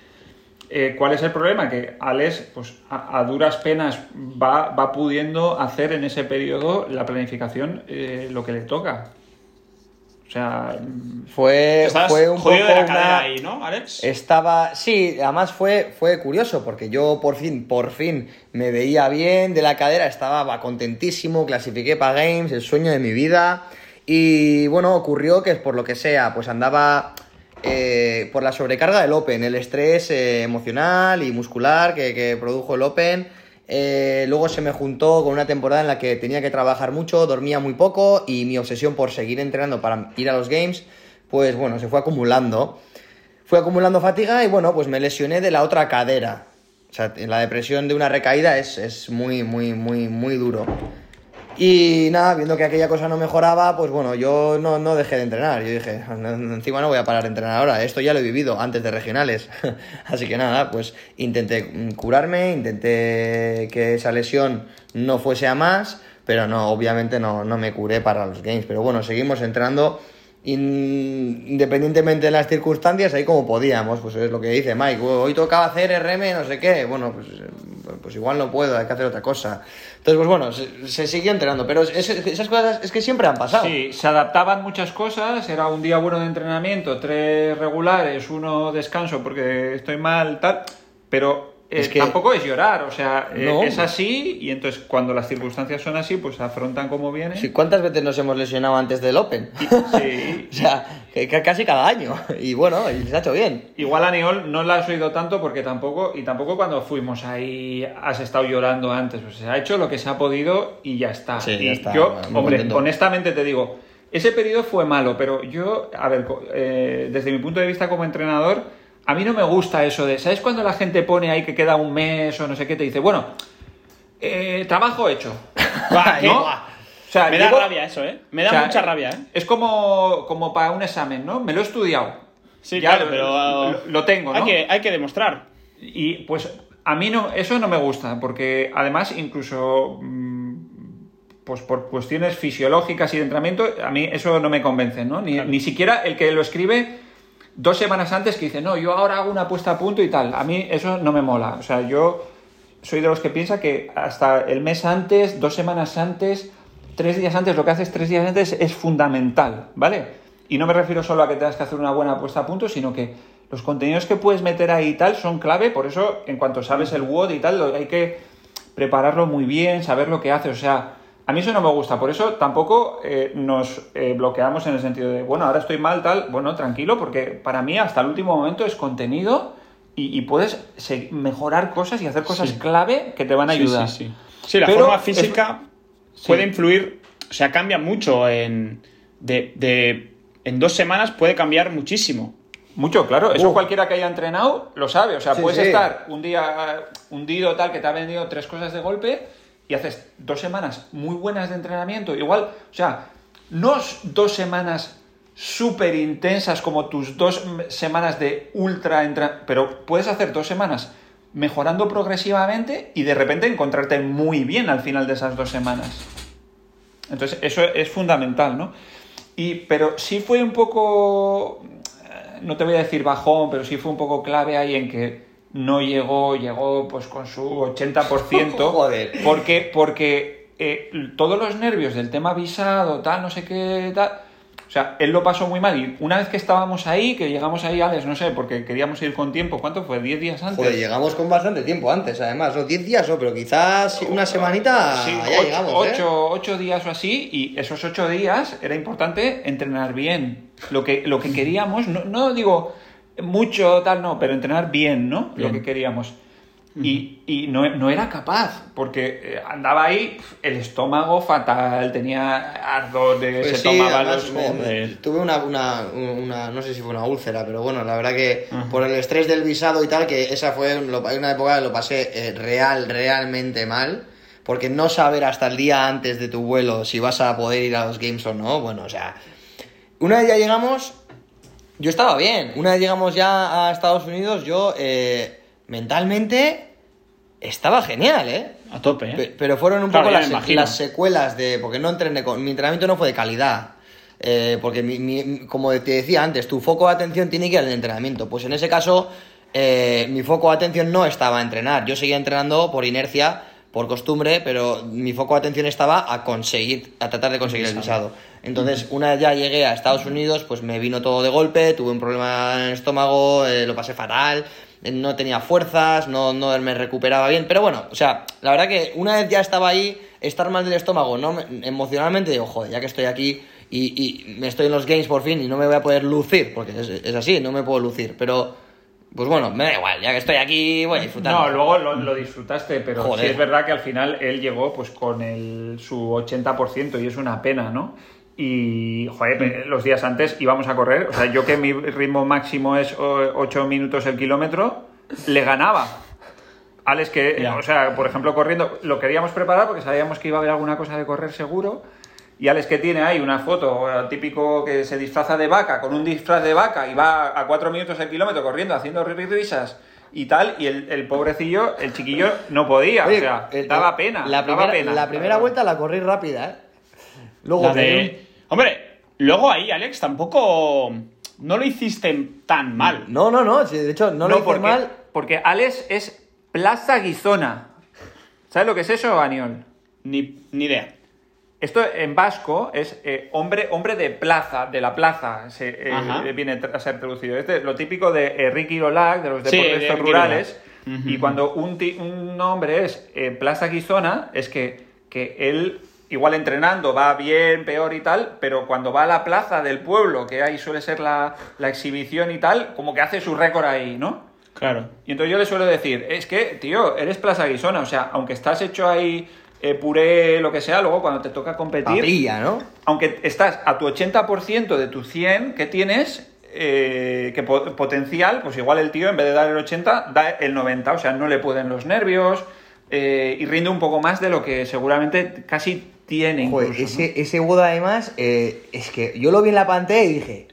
Eh, ¿Cuál es el problema? Que Alex, pues a, a duras penas, va, va pudiendo hacer en ese periodo la planificación eh, lo que le toca. O sea, Fue, fue un poco jodido de la una- cadera ahí, ¿no, Alex? Estaba, sí, además fue, fue curioso porque yo por fin, por fin me veía bien de la cadera, estaba contentísimo, clasifiqué para Games, el sueño de mi vida. Y bueno, ocurrió que por lo que sea, pues andaba eh, por la sobrecarga del Open, el estrés eh, emocional y muscular que, produjo el Open. Eh, luego se me juntó con una temporada en la que tenía que trabajar mucho, dormía muy poco y mi obsesión por seguir entrenando para ir a los games, pues bueno, se fue acumulando. Fui acumulando fatiga y bueno, pues me lesioné de la otra cadera. O sea, la depresión de una recaída es, es muy, muy, muy, muy duro. Y nada, viendo que aquella cosa no mejoraba, pues bueno, yo no, no dejé de entrenar. Yo dije, encima no voy a parar de entrenar ahora, esto ya lo he vivido antes de regionales. Así que nada, pues intenté mm, curarme, intenté que esa lesión no fuese a más, pero no, obviamente no, no me curé para los games. Pero bueno, seguimos entrenando in- independientemente de las circunstancias, ahí como podíamos. Pues es lo que dice Mike, hoy tocaba hacer RM, no sé qué. Bueno, pues, eh, pues igual no puedo, hay que hacer otra cosa. Entonces, pues bueno, se, se siguió entrenando, pero es- esas cosas es que siempre han pasado. Sí, se adaptaban muchas cosas, era un día bueno de entrenamiento, tres regulares, uno descanso porque estoy mal, tal, pero eh, Es que- tampoco es llorar, o sea, eh, No. es así y entonces cuando las circunstancias son así, pues afrontan como vienen. Sí, ¿Cuántas veces nos hemos lesionado antes del Open? Sí. o sea, que- casi cada año. Y bueno, y se ha hecho bien. Igual a Niol no la has oído tanto porque tampoco, y tampoco cuando fuimos ahí has estado llorando antes, pues se ha hecho lo que se ha podido y ya está. Sí, y ya está, yo, hombre, contento. honestamente te digo, ese periodo fue malo, pero yo, a ver, eh, desde mi punto de vista como entrenador, a mí no me gusta eso de, ¿sabes cuando la gente pone ahí que queda un mes o no sé qué? Te dice, bueno, eh, trabajo hecho. ¿no? buah. O sea, Me da rabia eso, ¿eh? Me da o sea, mucha rabia, ¿eh? Es como, como para un examen, ¿no? Me lo he estudiado. Sí, Ya claro, lo- pero... lo- lo tengo, Hay ¿no? que, hay que demostrar. Y pues a mí no, eso no me gusta, porque además incluso mm, pues por cuestiones fisiológicas y de entrenamiento, a mí eso no me convence, ¿no? Ni, ni siquiera el que lo escribe dos semanas antes que dice, no, yo ahora hago una puesta a punto y tal. A mí eso no me mola. O sea, yo soy de los que piensa que hasta el mes antes, dos semanas antes, tres días antes, lo que haces tres días antes es fundamental, ¿vale? Y no me refiero solo a que tengas que hacer una buena puesta a punto, sino que los contenidos que puedes meter ahí y tal son clave, por eso en cuanto sabes el WOD y tal, hay que prepararlo muy bien, saber lo que hace, o sea, a mí eso no me gusta, por eso tampoco eh, nos eh, bloqueamos en el sentido de, bueno, ahora estoy mal, tal, bueno, tranquilo, porque para mí hasta el último momento es contenido y, y puedes mejorar cosas y hacer cosas Sí. clave que te van a Sí, ayudar. Sí, sí. Sí, la Pero forma física sí. puede influir, o sea, cambia mucho en... De, de- en dos semanas puede cambiar muchísimo. Mucho, claro. Eso cualquiera que haya entrenado lo sabe. O sea, Sí, puedes sí. estar un día eh, hundido tal que te ha vendido tres cosas de golpe y haces dos semanas muy buenas de entrenamiento. Igual, o sea, no dos semanas súper intensas como tus dos semanas de ultra entrenamiento, pero puedes hacer dos semanas mejorando progresivamente y de repente encontrarte muy bien al final de esas dos semanas. Entonces, eso es fundamental, ¿no? Y, pero sí fue un poco, eh, no te voy a decir bajón, pero sí fue un poco clave ahí en que no llegó, llegó pues con su 80%. Joder. Porque, porque eh, todos los nervios del tema visado, tal, no sé qué, tal. O sea, él lo pasó muy mal. Y una vez que estábamos ahí, que llegamos ahí, Alex, no sé, porque queríamos ir con tiempo, ¿cuánto fue? ¿10 días antes? Joder, llegamos con bastante tiempo antes, además, ¿no? 10 días, ¿no? Pero quizás una semanita Sí, ya ocho, llegamos, ¿eh? ocho- ocho días o así, y esos ocho días era importante entrenar bien. Lo que, lo que queríamos, no, no digo mucho, tal, no, pero entrenar bien, ¿no? Lo que queríamos. Y, y no, no era capaz, porque eh, andaba ahí, el estómago fatal, tenía ardor, de, Pues se sí, tomaba los... me- tuve una, una, una- no sé si fue una úlcera, pero bueno, la verdad que por el estrés del visado y tal, que esa fue una época que lo pasé eh, real, realmente mal, porque no saber hasta el día antes de tu vuelo si vas a poder ir a los games o no, bueno, o sea, una vez ya llegamos, Yo estaba bien. Una vez llegamos ya a Estados Unidos, yo eh, mentalmente estaba genial, ¿eh? A tope, ¿eh? Pe- Pero fueron un Claro, poco las, secuelas de. Porque no entrené con. Mi entrenamiento no fue de calidad. Eh, porque, mi- mi- como te decía antes, tu foco de atención tiene que ir al entrenamiento. Pues en ese caso, eh, mi foco de atención no estaba a entrenar. Yo seguía entrenando por inercia, por costumbre, pero mi foco de atención estaba a conseguir, a tratar de conseguir el visado. Entonces, una vez ya llegué a Estados Unidos, pues me vino todo de golpe, tuve un problema en el estómago, eh, lo pasé fatal, eh, no tenía fuerzas, no, no me recuperaba bien, pero bueno, o sea, la verdad que una vez ya estaba ahí, estar mal del estómago, no me- emocionalmente digo, joder, ya que estoy aquí y, y me estoy en los games por fin y no me voy a poder lucir, porque es, es así, no me puedo lucir, pero pues bueno, me da igual, ya que estoy aquí voy a disfrutar. No, luego lo, lo disfrutaste, pero Joder. sí es verdad que al final él llegó pues con el, su 80% y es una pena, ¿no? Y, joder, los días antes íbamos a correr, o sea, yo que mi ritmo máximo es 8 minutos el kilómetro, le ganaba. Alex, que, Ya. o sea, por ejemplo, corriendo, lo queríamos preparar porque sabíamos que iba a haber alguna cosa de correr seguro. Y Alex que tiene ahí una foto eh, típico que se disfraza de vaca, con un disfraz de vaca y va a 4 minutos el kilómetro corriendo, haciendo risas y tal, y el, el pobrecillo, el chiquillo, no podía, Oye, o sea, eh, daba pena. La daba primera, pena. la primera vuelta la corrí rápida, ¿eh? Luego La de... Hombre, luego ahí, Alex, tampoco... No lo hiciste tan mal. No, no, no, de hecho no, lo hice porque, mal. porque Alex es Plaza Guizona. ¿Sabes lo que es eso, Aniol? Ni, ni idea. Esto en vasco es eh, hombre, hombre de plaza, de la plaza, se, eh, Ajá. viene a ser traducido. Este es lo típico de eh, Ricky Lolac, de los Sí, deportes de rurales. Y cuando un, ti- un hombre es eh, plaza guizona, es que, que él, igual entrenando, va bien, peor y tal, pero cuando va a la plaza del pueblo, que ahí suele ser la, la exhibición y tal, como que hace su récord ahí, ¿no? Claro. Y entonces yo le suelo decir, es que, tío, eres plaza guisona, o sea, aunque estás hecho ahí eh, puré, lo que sea, luego cuando te toca competir, Papilla, ¿no? aunque estás a tu 80% de tu 100 que tienes, eh, que po- potencial, pues igual el tío en vez de dar el 80, da el 90, o sea, no le pueden los nervios eh, y rinde un poco más de lo que seguramente casi tiene Joder, incluso. ¿no? ese, ese WOD además, eh, es que yo lo vi en la pantalla y dije,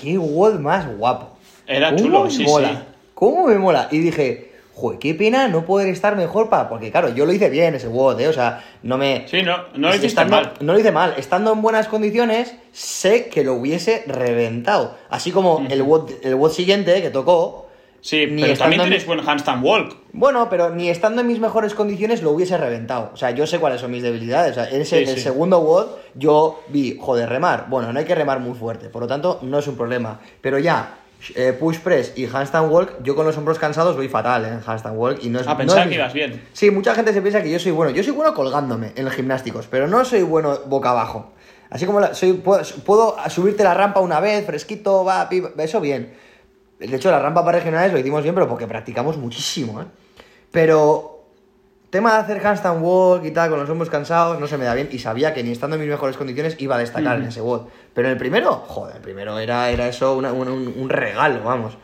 qué WOD más guapo. Era ¿Cómo chulo, me sí, mola? sí. ¿Cómo me mola? Y dije, joder, qué pena no poder estar mejor para... Porque claro, yo lo hice bien ese WOD, ¿eh? O sea, no me... Sí, no, no lo hiciste Estando- mal. No lo hice mal. Estando en buenas condiciones, sé que lo hubiese reventado. Así como el WOD, el WOD siguiente que tocó... Sí, ni pero también en- tienes buen handstand walk. Bueno, pero ni estando en mis mejores condiciones lo hubiese reventado. O sea, yo sé cuáles son mis debilidades. O sea, en ese, Sí, el sí. segundo WOD yo vi, joder, remar. Bueno, no hay que remar muy fuerte, por lo tanto no es un problema. Pero ya, eh, push press y handstand walk, yo con los hombros cansados voy fatal en handstand walk y no es Ah, no pensaba es que ibas bien. Sí, mucha gente se piensa que yo soy bueno. Yo soy bueno colgándome en los gimnásticos, pero no soy bueno boca abajo. Así como la- soy, puedo, puedo subirte la rampa una vez, fresquito, va, eso bien. De hecho, la rampa para regionales lo hicimos bien, pero porque practicamos muchísimo, ¿eh? Pero tema de hacer handstand walk y tal, con los hombros cansados, no se me da bien. Y sabía que ni estando en mis mejores condiciones iba a destacar en ese WOD. Pero en el primero, joder, el primero era, era eso, una- un- un regalo, vamos.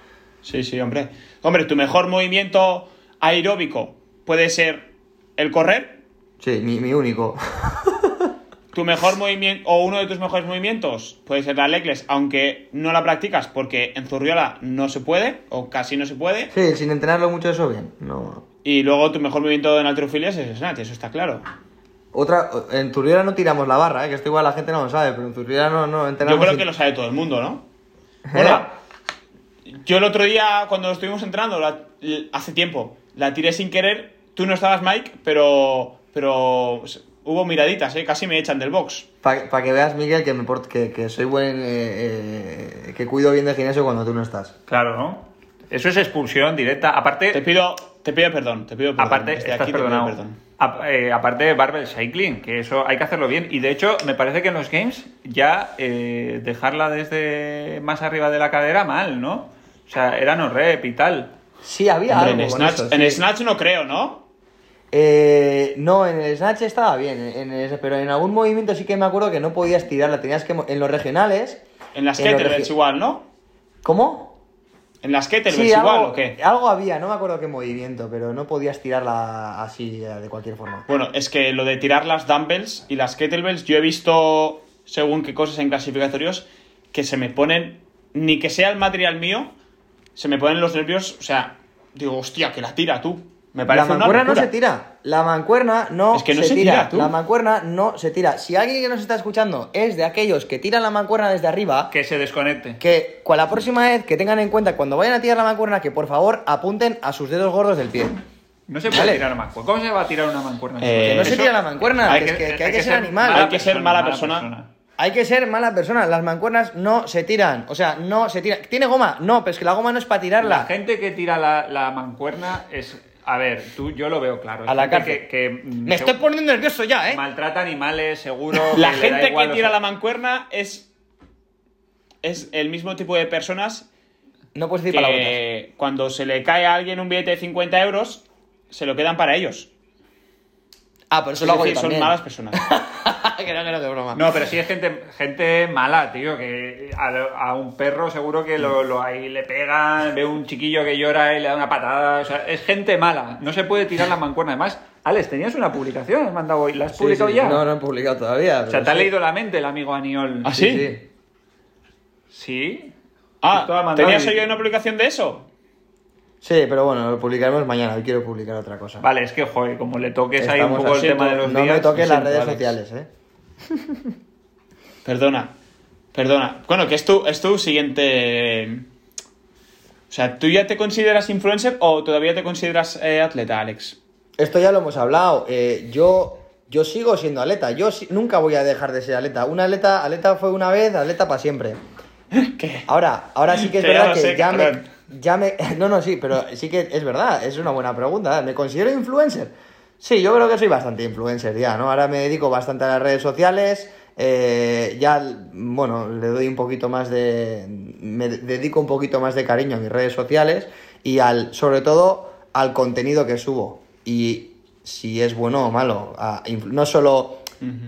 Sí, sí, hombre. Hombre, tu mejor movimiento aeróbico puede ser el correr. Sí, mi, mi único. Tu mejor movimiento, o uno de tus mejores movimientos, puede ser la legless, aunque no la practicas porque en Zurriola no se puede, o casi no se puede. Sí, sin entrenarlo mucho eso bien. No. Y luego tu mejor movimiento en alterofilia es el snatch, eso está claro. Otra, en Zurriera no tiramos la barra, ¿eh? que esto igual la gente no lo sabe, pero en Zurriera no, no entrenamos. Yo creo que lo sabe todo el mundo, ¿no? ¿Eh? Hola. Yo el otro día, cuando estuvimos entrenando, la- hace tiempo, la tiré sin querer. Tú no estabas, Mike, pero, pero hubo miraditas, ¿eh? Casi me echan del box. Para que veas, Miguel, que, me port- que, que soy buen. eh, eh, que cuido bien del gimnasio cuando tú no estás. Claro, ¿no? Eso es expulsión directa. Aparte, Te pido, te pido perdón, te pido perdón. Aparte, Desde estás aquí te pido perdonado. perdón. Ap- eh, aparte barbell cycling, que eso hay que hacerlo bien. Y de hecho, me parece que en los games ya eh, dejarla desde más arriba de la cadera mal, ¿no? O sea, era no rep y tal. Sí, había Hombre, algo. en, con snatch, eso, en. Snatch no creo, ¿no? Eh, no, en el Snatch estaba bien, en ese- pero en algún movimiento sí que me acuerdo que no podías tirarla, tenías que. En los regionales. En las kettlebells igual, ¿no? ¿Cómo? En las kettlebells Sí, igual, algo, ¿o qué? algo había, no me acuerdo qué movimiento, pero no podías tirarla así de cualquier forma. Bueno, es que lo de tirar las dumbbells y las kettlebells, yo he visto, según qué cosas en clasificatorios, que se me ponen ni que sea el material mío, se me ponen los nervios, o sea, digo, hostia, que la tira tú. Me La una mancuerna no se tira. La mancuerna no, Es que no se, se tira. tira, tú. La mancuerna no se tira. Si alguien que nos está escuchando es de aquellos que tiran la mancuerna desde arriba, Que se desconecte. que con la próxima vez que tengan en cuenta cuando vayan a tirar la mancuerna, que por favor apunten a sus dedos gordos del pie. No se puede Vale. tirar mancuerna. ¿Cómo se va a tirar una mancuerna? Eh, Que no se tira la mancuerna, que, es que, que hay que ser animal. Hay que ser mala persona. Hay que ser mala persona. Las mancuernas no se tiran. O sea, no se tiran. ¿Tiene goma? No, pero es que la goma no es para La tirarla. gente que tira la, la mancuerna es. A ver, tú, yo lo veo claro. A la cárcel. Que, que, Me estoy poniendo nervioso ya, ¿eh? Maltrata animales, seguro. La que gente que los- tira la mancuerna es. Es el mismo tipo de personas No puedes decir que cuando se le cae a alguien un billete de 50 euros, se lo quedan para ellos. Ah, pero eso Es lo hago decir, yo son también. malas personas. que no, que no, que broma. No, pero sí es gente, gente mala, tío, que a, a un perro seguro que lo, lo ahí le pegan, ve un chiquillo que llora y le da una patada, o sea, es gente mala, no se puede tirar la mancuerna. Además, Alex, tenías una publicación, has mandado hoy, ¿la has Sí, publicado sí, ya? No, no he publicado todavía. o sea, te ha leído la mente el amigo Aniol. ¿Ah, sí? sí. ¿Sí? Ah, ¿tenías y- oído una publicación de eso? Sí, pero bueno, lo publicaremos mañana. Hoy quiero publicar otra cosa. Vale, es que, joder, como le toques ahí un poco el tema de los no días... me toques las redes Alex. sociales, ¿eh? Perdona. Perdona. Bueno, que es tu, es tu siguiente. O sea, ¿tú ya te consideras influencer o todavía te consideras eh, atleta, Alex? Esto ya lo hemos hablado. eh, yo, yo sigo siendo atleta. Yo si- nunca voy a dejar de ser atleta. Un atleta, atleta fue una vez, atleta para siempre. ¿Qué? Ahora, ahora sí que es Que verdad que sé, ya me, ya me. No, no, sí, pero sí que es verdad. Es una buena pregunta. ¿Me considero influencer? Sí, yo creo que soy bastante influencer ya, ¿no? Ahora me dedico bastante a las redes sociales. eh, ya, bueno, le doy un poquito más de. Me dedico un poquito más de cariño a mis redes sociales y al, sobre todo, al contenido que subo. Y si es bueno o malo. a no solo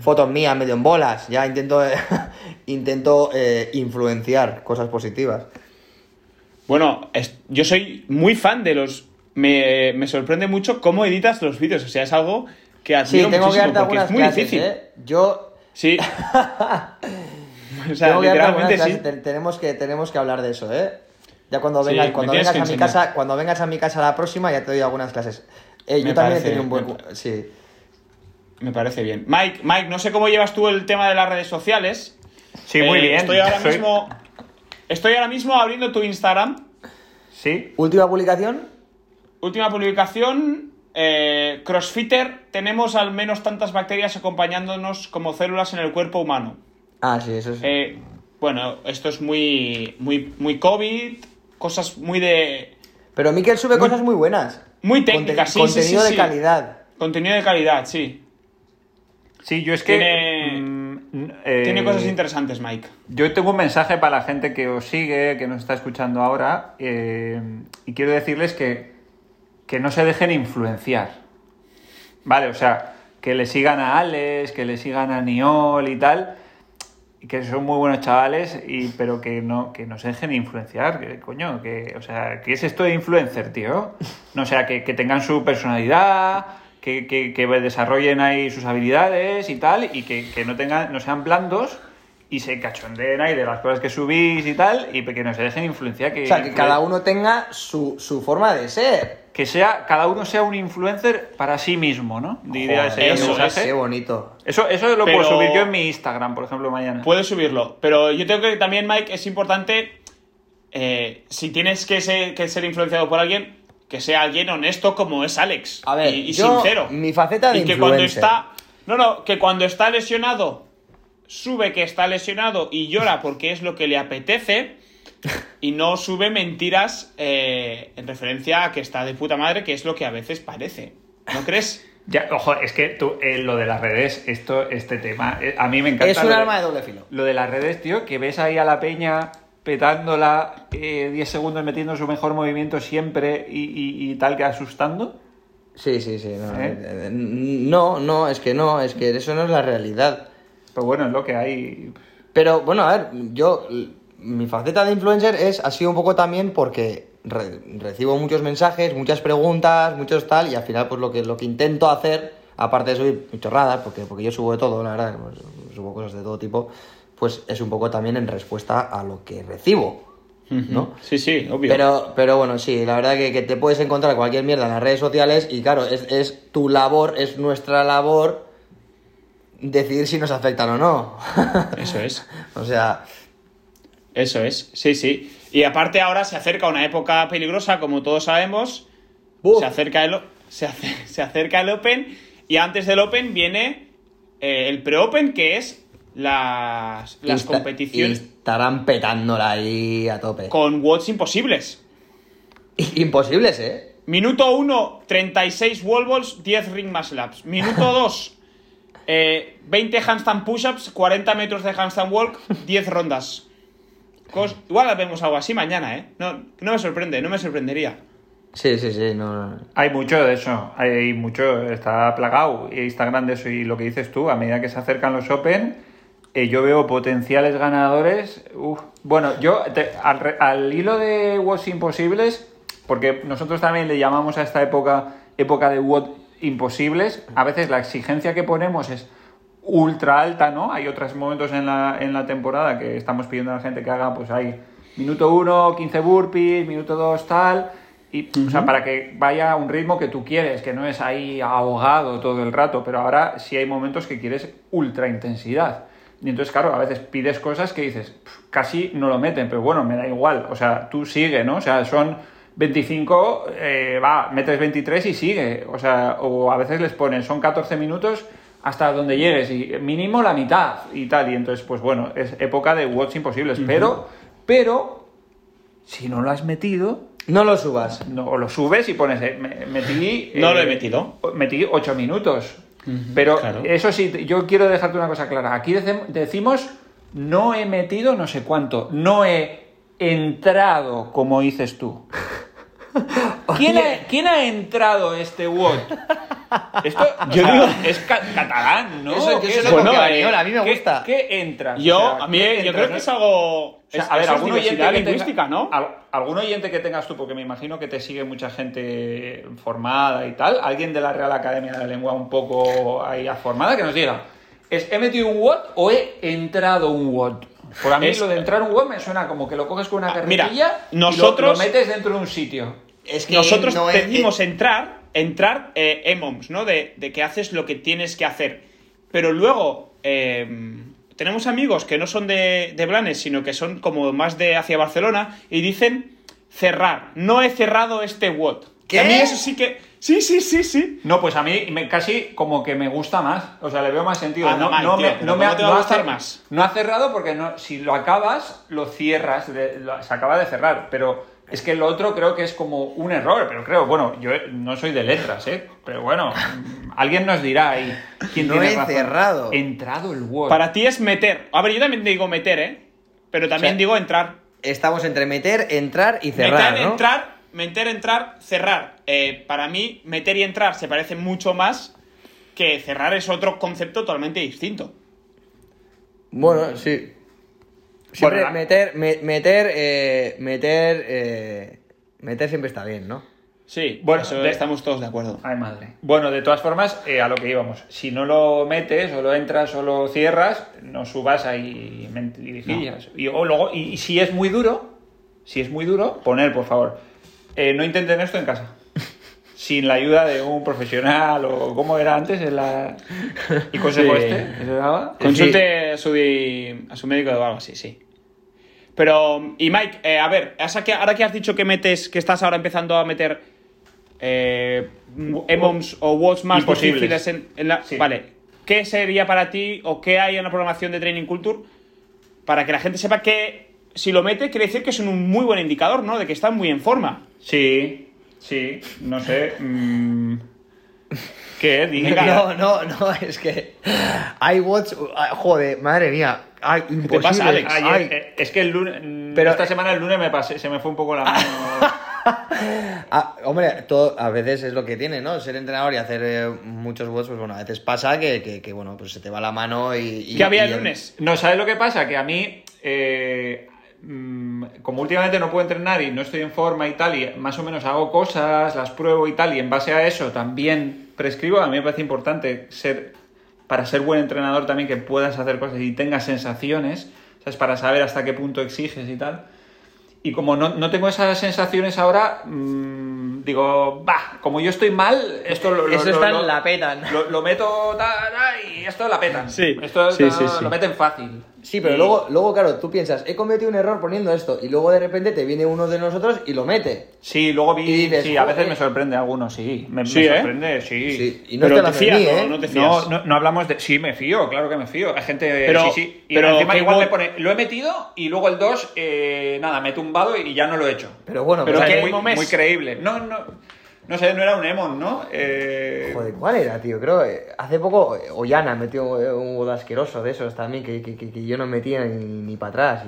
fotos mías medio en bolas, ya intento, intento eh, influenciar cosas positivas. Bueno, es- yo soy muy fan de los. Me, me sorprende mucho cómo editas los vídeos. O sea, es algo que Sí, admiro tengo que muchísimo darte porque algunas es muy clases, difícil. ¿eh? Yo Sí. o sea, tengo que literalmente clases. sí. Te- tenemos, que, tenemos que hablar de eso, ¿eh? Ya cuando Sí, vengas, cuando vengas que a mi casa, cuando vengas a mi casa la próxima ya te doy algunas clases. Eh, yo también he tenido un buen me- sí. Me parece bien. Mike, Mike, no sé cómo llevas tú el tema de las redes sociales. Sí, muy Eh, bien. Estoy ahora Soy- mismo. Estoy ahora mismo abriendo tu Instagram. Sí, Última publicación. Última publicación. eh, Crossfitter, tenemos al menos tantas bacterias acompañándonos como células en el cuerpo humano. Ah, sí, eso es. Eh, bueno, esto es muy, muy, muy COVID, cosas muy de. Pero Miquel sube cosas muy buenas. Muy técnicas, sí, sí, Contenido sí, de sí. calidad. Contenido de calidad, sí. sí, yo es que... Tiene- mm, eh, Tiene cosas interesantes, Mike. Yo tengo un mensaje para la gente que os sigue, que nos está escuchando ahora, eh, y quiero decirles que, que no se dejen influenciar. Vale, o sea, que le sigan a Alex, que le sigan a Niol y tal, y que son muy buenos chavales, y, pero que no, que no se dejen influenciar, coño, que, o sea, ¿qué es esto de influencer, tío? No, o sea, que, que tengan su personalidad, que, que- que desarrollen ahí sus habilidades y tal, y que, que no, tengan, no sean blandos y se cachondeen ahí de las cosas que subís y tal, y que no se dejen influenciar. Que, O sea, que cada uno tenga su, su forma de ser. Que sea, cada uno sea un influencer para sí mismo, ¿no? Diría Joder, ese eso mensaje. Qué bonito. Eso, eso lo Pero- puedo subir yo en mi Instagram, por ejemplo, mañana. Puedes subirlo. Pero yo tengo que también, Mike, es importante. eh, si tienes que ser, que ser influenciado por alguien, que sea alguien honesto como es Alex. A ver, y, y yo, sincero. mi faceta de y que cuando influencer. está. No, no, que cuando está lesionado, sube que está lesionado y llora porque es lo que le apetece. Y no sube mentiras eh, en referencia a que está de puta madre, que es lo que a veces parece. ¿No crees? Ya, ojo, es que tú, eh, lo de las redes, esto, este tema, eh, a mí me encanta. Es un arma de doble filo. Lo de las redes, tío, que ves ahí a la peña petándola eh, 10 segundos metiendo su mejor movimiento siempre y, y- y tal que asustando. Sí, sí, sí. No, no, no, es que no, es que eso no es la realidad. Pues bueno, es lo que hay. Pero bueno, a ver, yo, mi faceta de influencer es, ha sido un poco también porque re- recibo muchos mensajes, muchas preguntas, muchos tal, y al final pues lo que, lo que intento hacer, aparte de subir chorradas, porque, porque yo subo de todo, la verdad, pues, subo cosas de todo tipo, pues es un poco también en respuesta a lo que recibo. ¿no? Sí, sí, obvio. Pero, pero bueno, sí, la verdad que, que te puedes encontrar cualquier mierda en las redes sociales y claro, es, es tu labor, es nuestra labor decidir si nos afectan o no. Eso es. o sea, Eso es, sí, sí. Y aparte ahora se acerca una época peligrosa, como todos sabemos. Buf. Se acerca el, se, se acerca el Open y antes del Open viene eh, el Pre-Open, que es las, las insta- competiciones estarán petándola ahí a tope. con watts imposibles. Imposibles, ¿eh? Minuto 1, 36 wall balls, 10 ring muscle ups. Minuto 2, eh, 20 handstand push-ups, 40 metros de handstand walk, 10 rondas. Cos- Igual vemos algo así mañana, ¿eh? No, no me sorprende, no me sorprendería. Sí, sí, sí, no, no. Hay mucho de eso, hay mucho, está plagado y está grande eso. Y lo que dices tú, a medida que se acercan los Open, eh, yo veo potenciales ganadores. uf. Bueno, yo te- al, al hilo de WOTs imposibles, porque nosotros también le llamamos a esta época época de WOT imposibles, a veces la exigencia que ponemos es ultra alta, ¿no? Hay otros momentos en la, en la temporada que estamos pidiendo a la gente que haga, pues hay minuto 1, 15 burpees, minuto 2, tal. Y, O sea, para que vaya a un ritmo que tú quieres, que no es ahí ahogado todo el rato, pero ahora sí hay momentos que quieres ultra intensidad. Y entonces, claro, a veces pides cosas que dices, "Pf, casi no lo meten, pero bueno, me da igual. O sea, tú sigue, ¿no? O sea, son 25, eh, va, metes 23 y sigue. O sea, o a veces les ponen, son 14 minutos hasta donde llegues y mínimo la mitad y tal. Y entonces, pues bueno, es época de watch imposibles. Pero, pero, si no lo has metido, No lo subas. no, lo subes y pones, eh, me- metí... No lo he eh, metido. Metí 8 minutos. Pero claro. eso sí, yo quiero dejarte una cosa clara. Aquí decim- decimos, no he metido no sé cuánto, no he entrado como dices tú. ¿Quién ha, quién ha entrado este Word? Esto Yo sea, digo- es ca- catalán, ¿no? Eso- yo ¿Qué lo Bueno, que eh, a mí me ¿Qué- gusta. ¿Qué entras? Yo, O sea, a mí, ¿qué yo entras? creo que es algo. O sea, es- a ver, algún oyente, diversidad que tenga- lingüística, ¿no? al- algún oyente que tengas tú, porque me imagino que te sigue mucha gente formada y tal, alguien de la Real Academia de la Lengua un poco ahí formada, que nos diga, ¿es, ¿he metido un WOT o he entrado un WOT? Por a mí Es- lo de entrar un WOT me suena como que lo coges con una Ah, mira, carretilla y lo- nosotros- lo, metes dentro de un sitio. Es que Nosotros no es- decimos entrar, entrar eh, EMOMS, ¿no? De, de que haces lo que tienes que hacer. Pero luego, eh, tenemos amigos que no son de, de Blanes, sino que son como más de hacia Barcelona, y dicen cerrar. No he cerrado este WOT. ¿Qué? A mí eso sí que. Sí, sí, sí, sí. No, pues a mí me, casi como que me gusta más. O sea, le veo más sentido. Ah, no, Mike, no tío, me, pero no me ¿cómo ha- te va a no ha gustar más? No ha cerrado porque no, si lo acabas, lo cierras. de- lo- se acaba de cerrar. Pero es que lo otro creo que es como un error. Pero creo, bueno, yo no soy de letras, ¿eh? Pero bueno, alguien nos dirá ahí quién No tiene he razón. cerrado. Entrado el Word. Para ti es meter. A ver, yo también digo meter, ¿eh? Pero también O sea, digo entrar. Estamos entre meter, entrar y cerrar, meter, ¿no? entrar, meter, entrar, cerrar. Eh, para mí, meter y entrar se parece mucho más que cerrar es otro concepto totalmente distinto. Bueno, sí. Siempre Bueno, meter, me- meter, eh, meter, eh, meter siempre está bien, ¿no? Sí, Bueno, eso de- estamos todos de acuerdo. Ay, madre. Bueno, de todas formas, eh, a lo que íbamos. Si no lo metes, o lo entras, o lo cierras, no subas ahí mentirijillas. Y, o luego, y, y si es muy duro, si es muy duro, poner, por favor. Eh, no intenten esto en casa. Sin la ayuda de un profesional o como era antes en la... ¿Y consejo Sí. este? se daba? Consulte a su, a su médico o algo así, sí. Pero, y Mike, eh, a ver, ahora que- has dicho que metes, que estás ahora empezando a meter eh, EMOMs o WOTs más Imposibles. difíciles en, en la... Sí. Vale, ¿qué sería para ti o qué hay en la programación de Training Culture para que la gente sepa que si lo mete quiere decir que es un muy buen indicador, ¿no? De que está muy en forma. Sí, sí, no sé. mm, ¿Qué? Diga. No, no, no, es que hay watch, ah, joder, madre mía, ay, imposible. te pasa, Alex? Ay. eh, es que el lunes, mm, Pero- esta semana el lunes me pasé, se me fue un poco la mano. Ah, hombre, todo, a veces es lo que tiene, ¿no? Ser entrenador y hacer eh, muchos watts, pues bueno, a veces pasa que, que, que, bueno, pues se te va la mano y... y- ¿Qué había y el lunes? No, ¿sabes lo que pasa? Que a mí, eh, como últimamente no puedo entrenar y no estoy en forma y tal, y más o menos hago cosas, las pruebo y tal, y en base a eso también prescribo, a mí me parece importante ser, para ser buen entrenador también que puedas hacer cosas y tengas sensaciones, ¿sabes? Para saber hasta qué punto exiges y tal. Y como no, no tengo esas sensaciones ahora, mm, digo, va, como yo estoy mal, esto lo, lo- Eso lo- está lo- la petan. Lo, lo meto ta, ta, y esto la petan. Sí, Esto sí, ta- sí, sí. lo meten fácil. Sí, pero Y- luego, luego, claro, tú piensas, he cometido un error poniendo esto, y luego de repente te viene uno de nosotros y lo mete. Sí, luego vi. Y dices, sí, a veces me sorprende algunos, sí. Me, me Sí, ¿eh? sorprende, sí. Sí, y no Pero te te fías, mí, ¿no? ¿eh? No te No, fías. no, no hablamos de. Sí, me fío, claro que me fío. Hay gente. Pero- sí, sí. Y pero encima igual me pone. Lo he metido y luego el 2, nada, me he tumbado y ya no lo he hecho. Pero bueno, Pero O sea, pues, muy, muy creíble. No, no. No sé, no era un Emon, ¿no? Eh, Joder, ¿cuál era, tío? Creo que hace poco eh, Ollana metió eh, un gol asqueroso de esos también, que, que, que- que yo no metía ni, ni para atrás.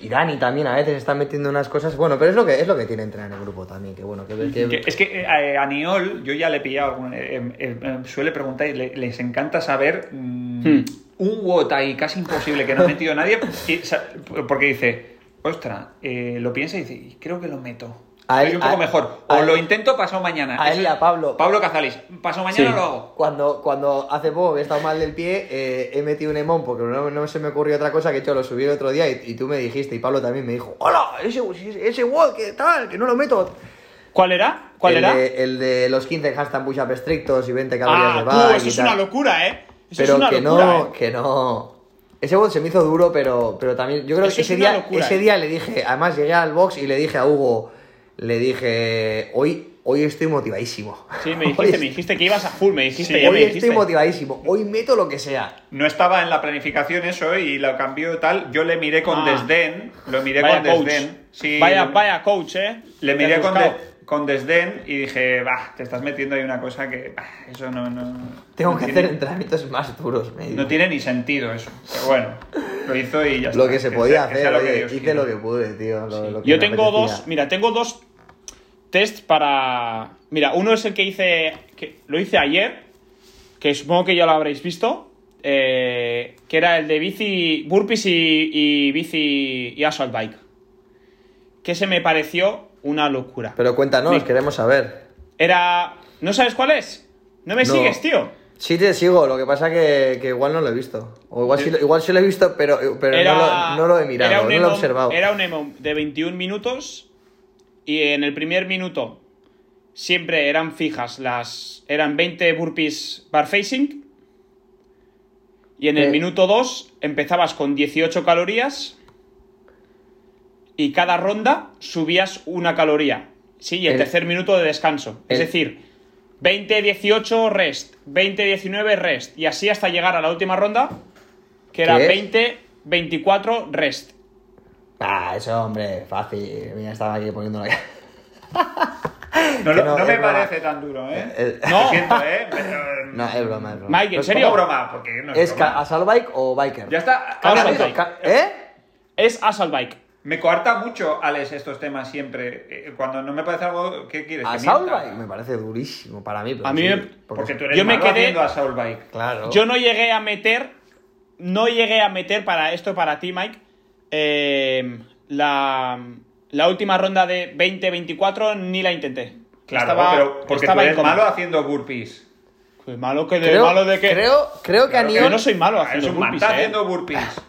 Y, y Dani también a veces está metiendo unas cosas. Bueno, pero es lo que es lo que tiene entrar en el grupo también, que bueno, que, que- que- es que eh, a Niol, yo ya le he pillado. eh, eh, eh, suele preguntar y le- les encanta saber. mm, Hmm. Un WOT ahí casi imposible que no ha metido nadie. y porque dice, ostra, eh, lo piensa y dice, "Y creo que lo meto. A él- un poco a- mejor. a O él- lo intento pasado mañana. a él y a Pablo. Pablo Cazalis. Pasado mañana Sí. lo hago. Cuando, cuando hace poco que he estado mal del pie, eh, he metido un emón porque no, no se me ocurrió otra cosa que hecho lo subí el otro día y, y tú me dijiste y Pablo también me dijo, hola, ese, ese WOD, que tal, que no lo meto. ¿Cuál era? ¿Cuál el era? De, el de los 15 hashtag push-up estrictos y 20 calorías Ah, de tú, bike eso es una locura, ¿eh? Eso pero es una que locura, no, ¿eh? que no. Ese WOD se me hizo duro, pero, pero también. Yo creo Eso que es ese día, locura, ese ¿eh? día le dije, además llegué al box y le dije a Hugo, le dije, hoy, hoy estoy motivadísimo. Sí, me Hoy dijiste, me dijiste que ibas a full, me dijiste, Sí, ya Hoy me estoy dijiste. motivadísimo, hoy meto lo que sea. No estaba en la planificación eso y lo cambió tal. Yo le miré con Ah. desdén. Lo miré Vaya con coach. desdén. Sí, vaya, vaya coach, ¿eh? Le miré con, buscado. Con desdén y dije, bah, te estás metiendo ahí una cosa que bah, eso no, no Tengo no que tiene- hacer entrenamientos más duros. No tiene ni sentido eso. Pero bueno, lo hizo y ya está. lo que se podía sea- hacer, lo oye, hice lo que pude, tío. lo- lo que Yo tengo apetecía. dos, mira, tengo dos tests para... Mira, uno es el que hice, que lo hice ayer, que supongo que ya lo habréis visto, eh, que era el de bici, burpees y, y bici y assault bike. Que se me pareció una locura. Pero cuéntanos, queremos saber. Era... ¿No sabes cuál es? ¿No me No. sigues, tío? Sí te sigo, lo que pasa que, que igual no lo he visto. O igual sí, lo- igual sí lo he visto, pero, pero no, lo, no lo he mirado, no lo he observado. Era un EMOM de 21 minutos y en el primer minuto siempre eran fijas las... Eran 20 burpees bar facing y en el Eh. minuto 2 empezabas con 18 calorías y cada ronda subías una caloría. Sí, y el, El- tercer minuto de descanso. Es el- decir, 20-18 rest, 20-19 rest y así hasta llegar a la última ronda que era ¿Qué es? 20, 24 rest. Ah, eso, hombre, fácil. Mira, estaba aquí poniendo la... No, lo- no, no es me broma. parece tan duro, ¿eh? Eh, No. Lo siento, ¿eh? Pero- No, es broma, es broma. Mike, ¿en Pues, serio? ¿Cómo broma? Porque no es, ¿Es broma. assault bike o biker? Ya está. Assault bike. ¿Eh? Es assault bike. Me coarta mucho, Alex, estos temas siempre. Eh, Cuando no me parece algo, ¿qué quieres? Que Assault mienta? bike me parece durísimo para mí. pero A mí sí, me- Porque tú eres Yo me quedé- haciendo assault bike. Claro. Yo no llegué a meter, no llegué a meter para esto para ti, Mike, eh, la, la última ronda de 20-24 ni la intenté. Claro, Estaba- pero porque estaba tú eres malo haciendo burpees. Pues malo que de creo, malo de que creo, creo que Claro a que yo no soy malo Ah, haciendo burpees, manta ¿eh? haciendo burpees.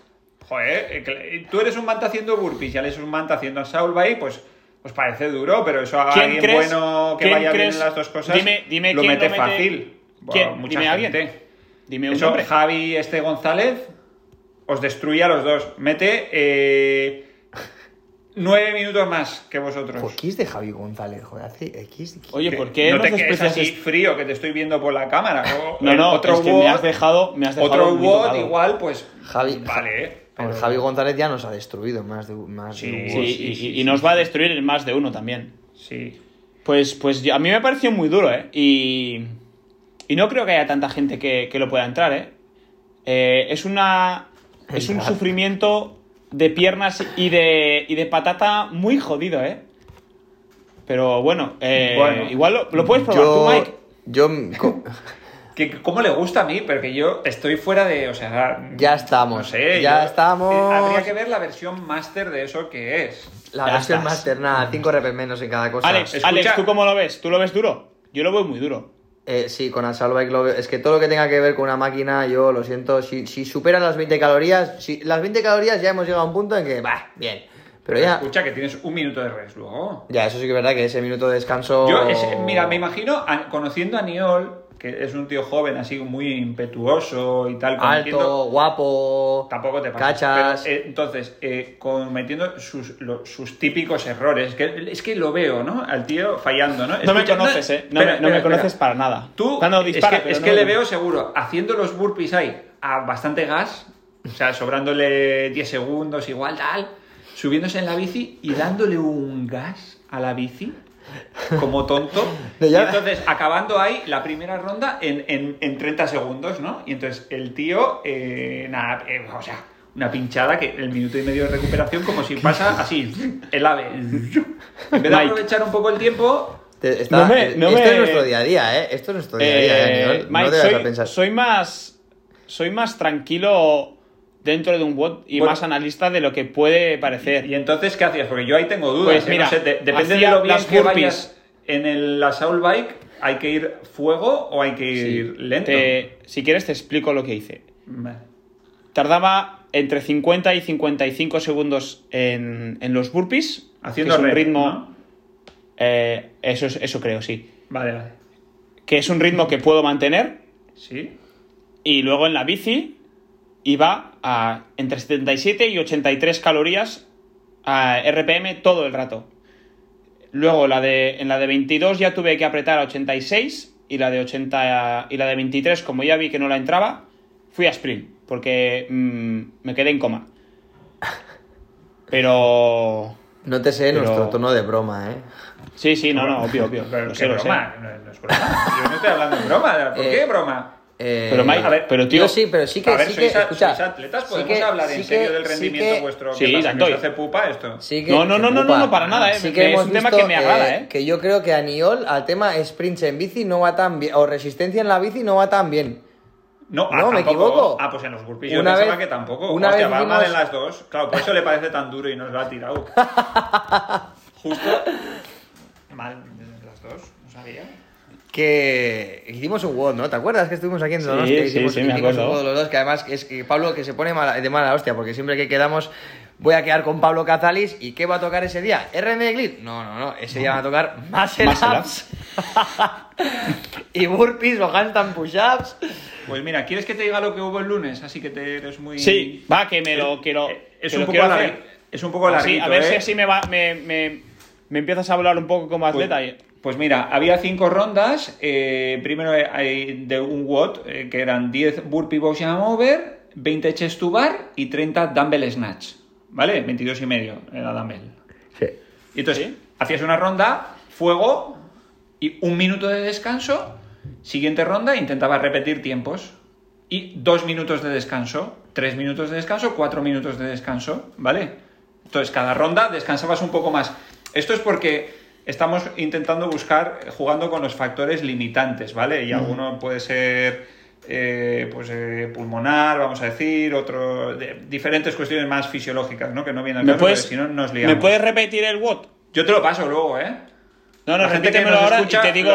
Joder, eh, tú eres un manta haciendo burpees y es un manta haciendo bike, pues, pues parece duro, pero eso a ¿Quién alguien crees- bueno que vaya bien crees- en las dos cosas dime- dime lo quién mete lo mete- fácil. ¿Quién? mucha Dime a alguien. gente. Dime un Eso, nombre. Javi este González os destruye a los dos. Mete eh, nueve minutos más que vosotros. Joder, ¿qué es de Javi González? Joder, hace... ¿qué es de- Oye, ¿por qué no te quedes así frío que te estoy viendo por la cámara? No, no, otro es que me has dejado, me has dejado Otro tocado. igual, pues Javi- vale. eh, Hombre, pero- Javi González ya nos ha destruido más de, más Sí, de un Sí, y, sí, y- sí, y sí, nos sí. va a destruir en más de uno también. Sí. Pues, pues a mí me pareció muy duro, ¿eh? Y, y no creo que haya tanta gente que, que lo pueda entrar, ¿eh? Eh, es una. Es un sufrimiento de piernas y de, y de patata muy jodido, ¿eh? Pero bueno, eh, Bueno. igual lo, lo puedes probar tú, Mike. Yo... co- Que, ¿Cómo le gusta a mí? Porque yo estoy fuera de. O sea. Ya estamos, No sé. ya yo- estamos. eh, Habría que ver la versión master de eso que es. La Ya versión estás. master, nada, 5 repes menos en cada cosa. Alex, escucha- Alex, ¿tú cómo lo ves? ¿Tú lo ves duro? Yo lo veo muy duro. Eh, sí, con Assault Bike lo veo. Es que todo lo que tenga que ver con una máquina, yo lo siento. Si, si superan las 20 calorías, si las 20 calorías ya hemos llegado a un punto en que, va, bien. Pero ya, Escucha, que tienes un minuto de rest luego. ya, eso sí que es verdad que ese minuto de descanso... Yo, ese- mira, me imagino, a- conociendo a Niol, que es un tío joven, así muy impetuoso y tal, Alto, guapo, Tampoco te pasa. cachas... entonces, eh, cometiendo sus, lo- sus típicos errores. Que, es que lo veo, ¿no? Al tío fallando, ¿no? No me conoces, ¿eh? No, espera, me, no espera, me espera. conoces para nada. Tú, Cuando dispara, es que, es no que le veo seguro haciendo los burpees ahí a bastante gas, o sea, sobrándole 10 segundos, igual tal, subiéndose en la bici y dándole un gas a la bici como tonto. Y entonces acabando ahí la primera ronda en, en- en 30 segundos, ¿no? Y entonces el tío, eh, nada, eh, o sea, una pinchada que el minuto y medio de recuperación como si pasa así, el ave. En vez de aprovechar un poco el tiempo, está- No me- no esto me- es nuestro día a día, ¿eh? Esto es nuestro día a día, Eh, ¿eh? No soy más soy más tranquilo dentro de un bot y Bueno. más analista de lo que puede parecer. ¿Y entonces qué hacías? Porque yo ahí tengo dudas. Pues mira, No sé, de- depende de lo bien las que vayas en el, la Soul Bike, ¿hay que ir fuego o hay que ir lento? Te- si quieres te explico lo que hice. Vale. Tardaba entre 50 y 55 segundos en, en los burpees. Haciendo que es un ritmo. ¿no? eh, eso, es- eso creo, sí. Vale, vale. Que es un ritmo que puedo mantener. ¿Sí? Y luego en la bici iba a entre 77 y 83 calorías a RPM todo el rato. Luego la de, en la de 22 ya tuve que apretar a 86 y la de 80 y la de 23 como ya vi que no la entraba fui a sprint porque mm, me quedé en coma. Pero No te sé Pero- nuestro tono de broma, ¿eh? sí, sí, no, no, obvio, obvio. Pero Lo sé, lo sé. broma, no, no es broma. Yo no estoy hablando de broma. ¿Por Eh, qué broma? Eh, Pero Mike, a ver, pero tío, sí, pero sí que, a ver, sí sois, que, escucha, sois atletas, sí podemos que- hablar en sí serio que- del sí rendimiento que- vuestro. Sí, ¿Qué pasa, que Dantoy. os hace pupa esto? sí que- No, no, no, no, Upa. no, para nada, eh. Sí Me- que es un tema que me agrada, eh. Que yo creo que a Niol al tema sprints en bici no va tan bien, o resistencia en la bici no va tan bien. No, ah, No, me tampoco. equivoco. Ah, pues en los burpees yo pensaba vez- que tampoco. una Hostia, vez va mal en las dos. Claro, por eso le parece tan duro y nos lo ha tirado. Justo. Mal en las dos, no sabía. Que hicimos un WOD, ¿no? ¿Te acuerdas que estuvimos aquí en Sí, Donostia? sí, hicimos, sí, me hicimos acuerdo. un WOD los dos, que además es que Pablo que se pone mala- de mala hostia, porque siempre que quedamos voy a quedar con Pablo Cazalis y ¿qué va a tocar ese día? ¿RM Glit? No, no, no, ese día va a tocar Muscle Ups y Burpees o Handstand Push-Ups. Pues mira, ¿quieres que te diga lo que hubo el lunes? Así que te eres muy. Sí, va, que me lo quiero. Es que un lo poco quiero hacer. Es un poco Así, larguito, a ver ¿eh? si así me, va, me, me, me empiezas a hablar un poco como Pues, atleta. y- pues mira, había cinco rondas. eh, primero hay de un WOD, eh, que eran 10 burpee box jump over, 20 chest to bar y 30 dumbbell snatch. ¿Vale? 22 y medio era dumbbell. Sí. Y entonces ¿Sí? hacías una ronda, fuego y un minuto de descanso. Siguiente ronda, intentabas repetir tiempos. Y dos minutos de descanso, tres minutos de descanso, cuatro minutos de descanso, ¿vale? Entonces cada ronda descansabas un poco más. Esto es porque estamos intentando buscar, jugando con los factores limitantes, ¿vale? Y alguno puede ser eh, pues eh, pulmonar, vamos a decir, otro, de- diferentes cuestiones más fisiológicas, ¿no? Que no vienen al ¿Me caso, si no nos liamos. ¿Me puedes repetir el WOT? Yo te lo paso luego, ¿eh? No, no, La gente que repítemelo ahora escucha y te digo.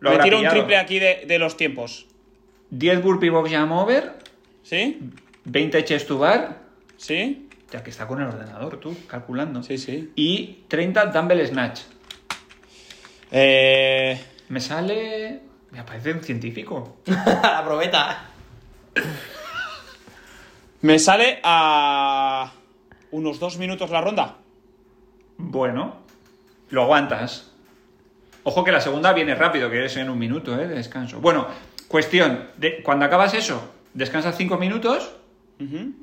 lo- lo me tiro un triple aquí de, de los tiempos. 10 burpee box jump over, ¿Sí? 20 chest to bar, ¿Sí? ya que está con el ordenador tú, calculando. Sí, sí. Y 30 dumbbell snatch. Eh, Me sale... Me parece un científico. La probeta. me sale a unos dos minutos la ronda. Bueno, lo aguantas. Ojo que la segunda viene rápido, que es en un minuto, ¿eh? De descanso. Bueno, cuestión, de, cuando acabas eso, descansas 5 minutos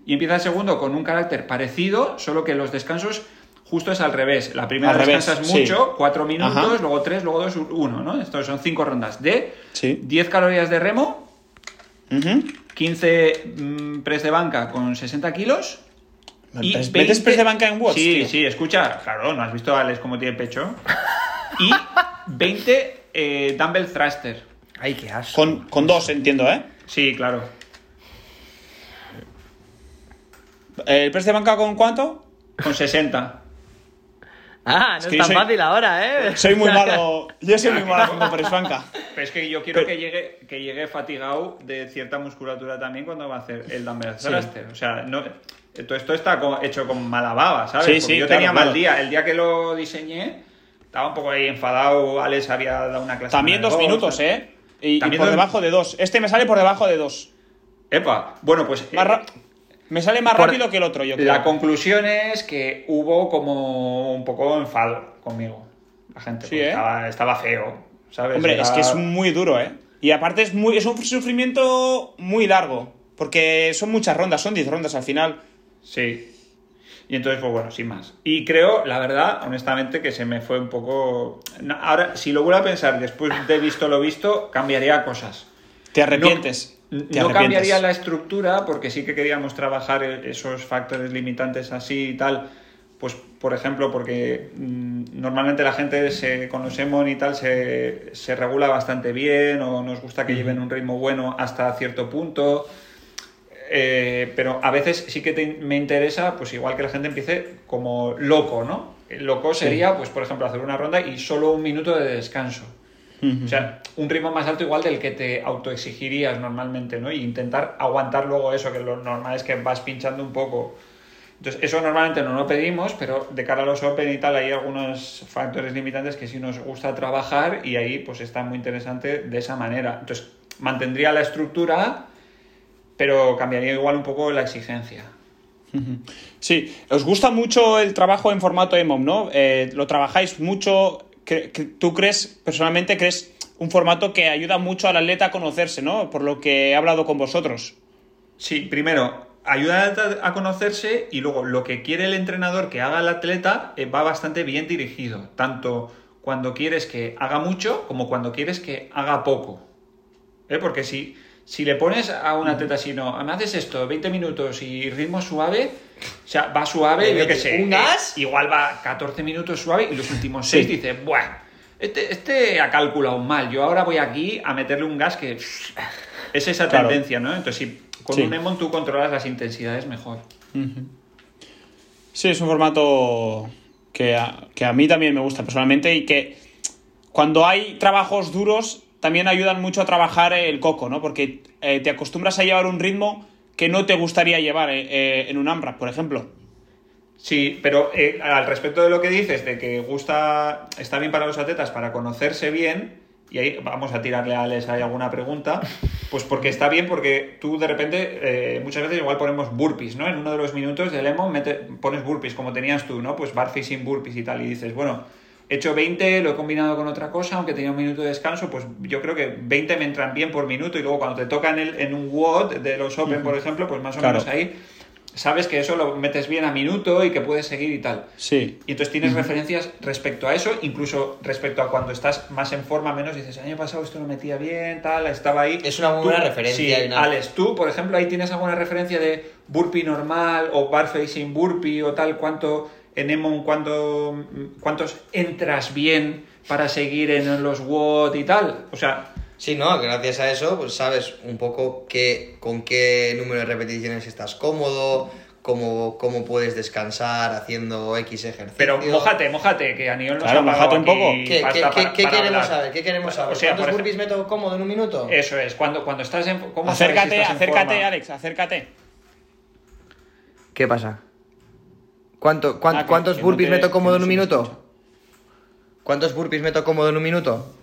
y empieza el segundo con un carácter parecido, solo que los descansos justo es al revés. La primera Al revés, descansas sí. mucho, 4 minutos, Ajá. luego 3, luego 2, 1, ¿no? Estos son 5 rondas de Sí. 10 calorías de remo, Ujú. 15 mm, press de banca con 60 kilos. Y ¿Metes- metes press de banca en watts, Sí, tío? sí, escucha, claro, ¿no has visto a Alex cómo tiene pecho? Y 20 eh, dumbbell thruster. Ay, qué asco. Con, con dos, entiendo, ¿eh? Sí, claro. ¿El press de banca con cuánto? Con 60. Ah, no Es es, que yo tan soy- fácil ahora, ¿eh? Soy muy malo. Yo soy muy malo haciendo press banca. Pero es que yo quiero Pero- que llegue que llegue fatigado de cierta musculatura también cuando va a hacer el dumbbell thruster. O sea, no, Todo esto está hecho con mala baba, ¿sabes? Sí, Porque sí, yo claro, tenía claro. mal día. El día que lo diseñé, estaba un poco ahí enfadado. Alex había dado una clase. También dos minutos, ¿eh? Y, y También por dos- debajo de dos. Este me sale por debajo de dos. Epa, bueno, pues. Eh, me sale más por- rápido que el otro, yo creo. La conclusión es que hubo como un poco enfado conmigo. La gente Sí, ¿eh? estaba, estaba feo, ¿sabes? Hombre, Era- es que es muy duro, ¿eh? Y aparte es, muy, es un sufrimiento muy largo. Porque son muchas rondas, son 10 rondas al final. Sí. Y entonces, pues bueno, sin más. Y creo, la verdad, honestamente, que se me fue un poco... Ahora, si lo vuelvo a pensar después de visto lo visto, cambiaría cosas. Te arrepientes. No, no cambiaría la estructura porque sí que queríamos trabajar e- esos factores limitantes así y tal. Pues, por ejemplo, porque mm, normalmente la gente se, con los Emon y tal se, se regula bastante bien o nos gusta que lleven un ritmo bueno hasta cierto punto. Eh, pero a veces sí que te- me interesa, pues igual que la gente empiece como loco, ¿no? Loco sería, pues por ejemplo, hacer una ronda y solo un minuto de descanso. O sea, un ritmo más alto igual del que te autoexigirías normalmente, ¿no? Y intentar aguantar luego eso, que lo normal es que vas pinchando un poco. Entonces, eso normalmente no lo pedimos, pero de cara a los Open y tal, hay algunos factores limitantes que sí nos gusta trabajar y ahí pues está muy interesante de esa manera. Entonces, mantendría la estructura, pero cambiaría igual un poco la exigencia. Sí, os gusta mucho el trabajo en formato EMOM, ¿no? Eh, lo trabajáis mucho. ¿Tú crees, personalmente, crees un formato que ayuda mucho al atleta a conocerse, ¿no? Por lo que he hablado con vosotros. Sí, primero, ayuda a conocerse y luego lo que quiere el entrenador que haga el atleta eh, va bastante bien dirigido, tanto cuando quieres que haga mucho como cuando quieres que haga poco. ¿Eh? Porque si, si le pones a un atleta así, no, me haces esto, 20 minutos y ritmo suave, o sea, va suave, yo qué sé, un eh, gas. igual va 14 minutos suave y los últimos 6 dice, bueno, este, este ha calculado mal, yo ahora voy aquí a meterle un gas que... Es esa Claro. tendencia, ¿no? Entonces, si con Sí. un Emon tú controlas las intensidades mejor. Sí, es un formato que a, que a mí también me gusta personalmente y que cuando hay trabajos duros también ayudan mucho a trabajar el coco, ¿no? Porque eh, te acostumbras a llevar un ritmo que no te gustaría llevar eh, eh, en un AMRAP, por ejemplo. Sí, pero eh, al respecto de lo que dices, de que gusta, está bien para los atletas para conocerse bien, y ahí vamos a tirarle a Alex ahí alguna pregunta, pues porque está bien, porque tú de repente, eh, muchas veces igual ponemos burpees, ¿no? En uno de los minutos del emo mete- pones burpees, como tenías tú, ¿no? Pues bar facing burpees y tal, y dices, bueno, he hecho 20, lo he combinado con otra cosa, aunque tenía un minuto de descanso, pues yo creo que 20 me entran bien por minuto, y luego cuando te toca en, el, en un WOD de los Open, por ejemplo, pues más o Claro. menos ahí sabes que eso lo metes bien a minuto y que puedes seguir y tal. Sí. Y entonces tienes referencias respecto a eso, incluso respecto a cuando estás más en forma, menos dices, el año pasado esto lo metía bien, tal, estaba ahí. Es una muy buena referencia Sí, una- Alex, tú, por ejemplo, ahí tienes alguna referencia de burpee normal o bar facing burpee o tal, cuánto en Emon, cuánto, cuántos entras bien para seguir en los WOD y tal. O sea, Sí, ¿no? Gracias a eso, pues sabes un poco qué, con qué número de repeticiones estás cómodo, cómo, cómo puedes descansar haciendo X ejercicio. pero mojate, mojate, que a nivel nos Claro, ha un poco. ¿Qué, qué- para- qué- qué para queremos hablar. saber? ¿Qué queremos saber? O sea, ¿Cuántos burpees meto cómodo en un minuto? Eso es, cuando, cuando estás en... ¿cómo sabes si Acércate, estás en acércate, forma? Alex, acércate. ¿Qué pasa? ¿Cuánto, cuán- Ah, que- ¿Cuántos que no burpees te- meto cómodo en un minuto? escucha. ¿Cuántos burpees meto cómodo en un minuto?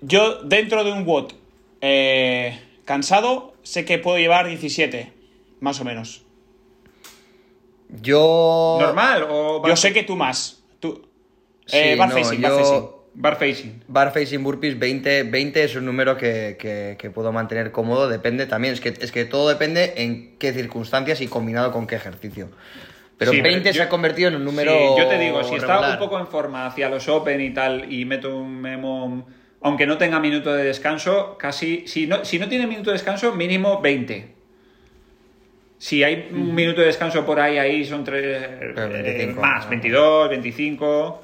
Yo, dentro de un WOT eh, cansado, sé que puedo llevar 17, más o menos. Yo... ¿Normal o Yo sé que tú más. Tú, eh, Sí, bar no, facing, bar yo- facing. bar facing? Bar facing burpees 20, 20 es un número que, que- que puedo mantener cómodo, depende también, es que, es que todo depende en qué circunstancias y combinado con qué ejercicio. Pero Sí, pero 20 se yo- ha convertido en un número Sí, yo te digo, si está un poco en forma hacia los Open y tal y meto un memo, aunque no tenga minuto de descanso, casi, si no, si no tiene minuto de descanso, mínimo 20. Si hay un minuto de descanso por ahí, ahí son tres eh, 25, más, ¿no? 22, 25.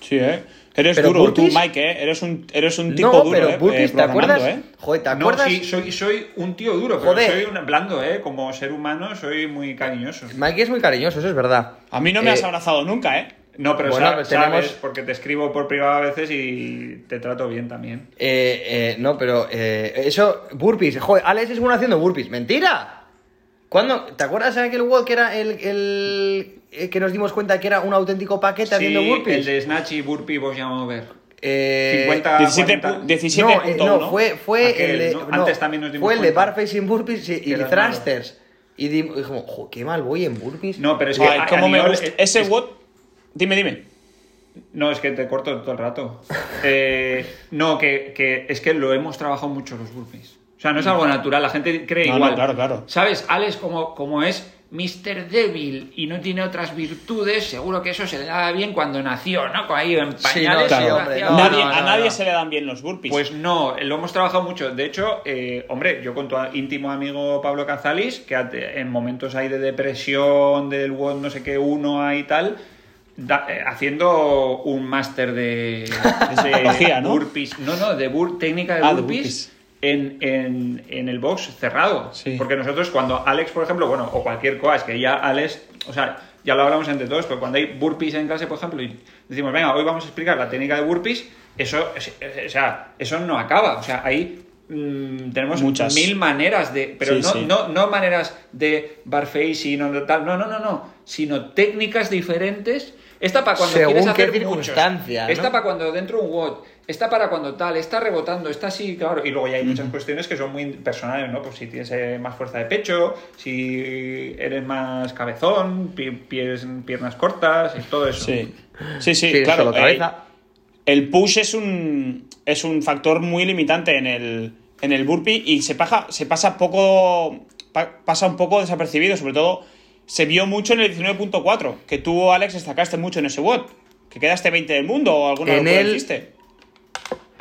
Sí, ¿eh? Eres Pero duro, tú, Mike, ¿eh? Eres un, eres un tipo No, duro, pero ¿eh? burpees, Eh, ¿te acuerdas? ¿eh? Joder, ¿te No, sí, soy, soy un tío duro, pero Joder. soy un blando, ¿eh? Como ser humano soy muy cariñoso. Mikey es muy cariñoso, eso es verdad. A mí no me Eh, has abrazado nunca, ¿eh? No, pero Bueno, sa- sabes, tenemos- porque te escribo por privado a veces y te trato bien también. Eh, eh, no, pero eh, eso, burpees. Joder, Alex es bueno haciendo burpees. ¡Mentira! ¿Cuándo? ¿Te acuerdas de aquel WOD que era el, el- eh, que nos dimos cuenta que era un auténtico paquete haciendo Sí, burpees? el de Snatch y Burpee vos ya vamos a ver. Eh, 50, 17, 40. pu- 17 no, eh, punto no, uno. fue, fue Aquel, el de, Antes también nos dimos fue el de cuenta. bar facing burpees y, y thrusters. Y di- y dijimos, jo, qué mal voy en burpees. No, pero es que Ay, a- cómo a me nivel- gusta. es- Ese es- WOD. Dime, dime. No, es que te corto todo el rato. Eh, no, que, que es que lo hemos trabajado mucho los burpees. O sea, no es algo natural, la gente cree No, no, igual. claro, claro. ¿Sabes? Alex, como, como es Mr. Débil y no tiene otras virtudes, seguro que eso se le daba bien cuando nació, ¿no? Con ahí en Sí, pañales. no, sí, hombre, no, Nadie- no, a no, nadie no. se le dan bien los burpees. Pues no, lo hemos trabajado mucho. De hecho, eh, hombre, yo con tu íntimo amigo Pablo Cazalis, que en momentos ahí de depresión, del WOD no sé qué, uno ahí y tal, da- eh, haciendo un máster de, psicología, ¿no? burpees. No, no, de bur- técnica de Ah, de burpees. burpees. En, en- en el box cerrado. Sí. Porque nosotros cuando Alex, por ejemplo, bueno, o cualquier coach, que ya Alex, o sea, ya lo hablamos entre todos, pero cuando hay burpees en clase, por ejemplo, y decimos, venga, hoy vamos a explicar la técnica de burpees, eso, es- es- o sea, eso no acaba. O sea, ahí mm, tenemos Muchas. mil maneras de. Pero Sí, no, sí. No, no maneras de bar facing o no tal. No, no, no, no. Sino técnicas diferentes. Esta para cuando Según quieres qué hacer muchos. circunstancia, ¿no? Esta para cuando dentro un WOD. Esta para cuando tal. Está rebotando. Está así, claro. Y luego ya hay muchas cuestiones que son muy personales, ¿no? Pues si tienes eh, más fuerza de pecho, si eres más cabezón, pi- pies, piernas cortas y todo eso. Sí. Sí, sí, Sí, claro. eh, el push es un, es un factor muy limitante en el, en el burpee y se pasa, se pasa poco. pa- pasa un poco desapercibido, sobre todo se vio mucho en el 19.4, que tú, Alex, destacaste mucho en ese WOD. Que quedaste 20 del mundo o alguna locura el- hiciste.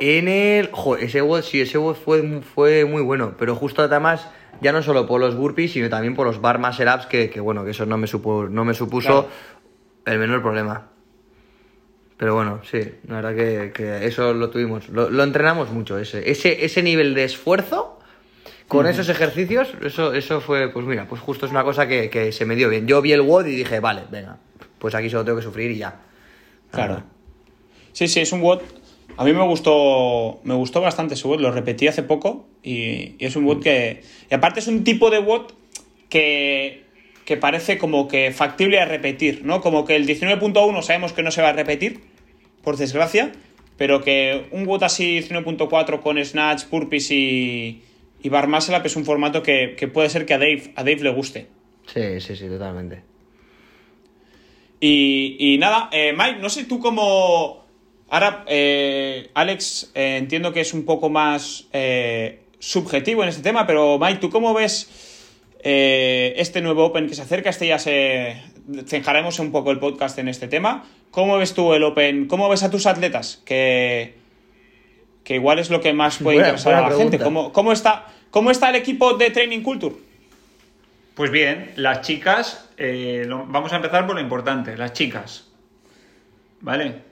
En el. Jo, ese WOD, sí, ese WOD fue, fue muy bueno. Pero justo además, ya no solo por los burpees, sino también por los bar muscle ups, que, que bueno, que eso no me, supo, no me supuso el menor problema. Pero bueno, sí, la verdad que, que eso lo tuvimos. Lo, lo entrenamos mucho, ese, ese, ese nivel de esfuerzo. Con esos ejercicios, eso, eso fue, pues mira, pues justo es una cosa que, que se me dio bien. Yo vi el WOD y dije, vale, venga, pues aquí solo tengo que sufrir y ya. Claro. Sí, sí, es un WOD. A mí me gustó, me gustó bastante ese WOD, lo repetí hace poco y, y es un WOD que... Y aparte es un tipo de WOD que, que parece como que factible a repetir, ¿no? Como que el 19.1 sabemos que no se va a repetir, por desgracia, pero que un WOD así 19.4 con Snatch, Purpose y, y Bar Muscle Up es un formato que, que puede ser que a Dave, a Dave le guste. Sí, sí, sí, totalmente. Y, y nada, eh, Mike, no sé tú cómo... Ahora, eh, Alex, eh, entiendo que es un poco más eh, subjetivo en este tema, pero Mike, ¿tú cómo ves eh, este nuevo Open que se acerca? Este ya se... Cenjaremos un poco el podcast en este tema. ¿Cómo ves tú el Open? ¿Cómo ves a tus atletas? Que, que igual es lo que más puede Buena- interesar a la gente. ¿Cómo, cómo, está, ¿Cómo está el equipo de Training Culture? Pues bien, las chicas, eh, lo- vamos a empezar por lo importante, las chicas. ¿Vale?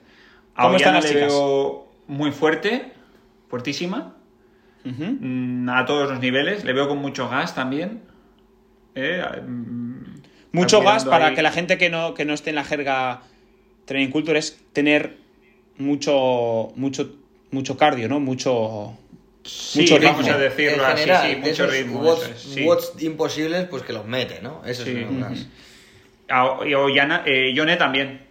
A ¿Cómo están las le chicas? veo muy fuerte, fuertísima, mm, a todos los niveles, le veo con mucho gas también. Eh, mm, Mucho gas para ahí- que la gente que no, que no esté en la jerga training culture es tener mucho, mucho, mucho cardio, ¿no? Mucho, Sí, mucho vamos ritmo. a decirlo En así, general, sí, mucho ritmo. Watts, eso es, sí. watts imposibles, pues que los mete, ¿no? Eso Sí. es una Ujú. A- Y Ollana- eh, Yone también.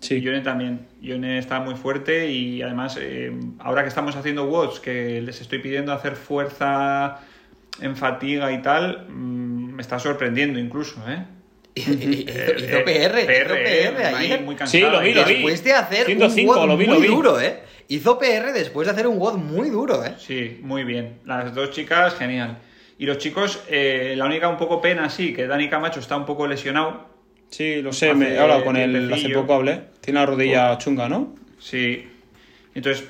Sí. Yone también. Yone está muy fuerte y además eh, ahora que estamos haciendo watts, que les estoy pidiendo hacer fuerza en fatiga y tal, mm, me está sorprendiendo incluso, ¿eh? Hizo hizo eh, PR, hizo eh, PR ahí ayer. muy Sí, lo vi, y lo vi. Después de hacer 105, un WOD lo vi, muy lo vi. duro, ¿eh? Hizo PR después de hacer un WOD muy duro, ¿eh? Sí, muy bien. Las dos chicas, genial. Y los chicos, eh, la única un poco pena, sí, que Dani Camacho está un poco lesionado. Sí, lo sé, Hace me he hablado con él hace poco, hablé. Tiene la rodilla chunga, ¿no? Sí. Entonces,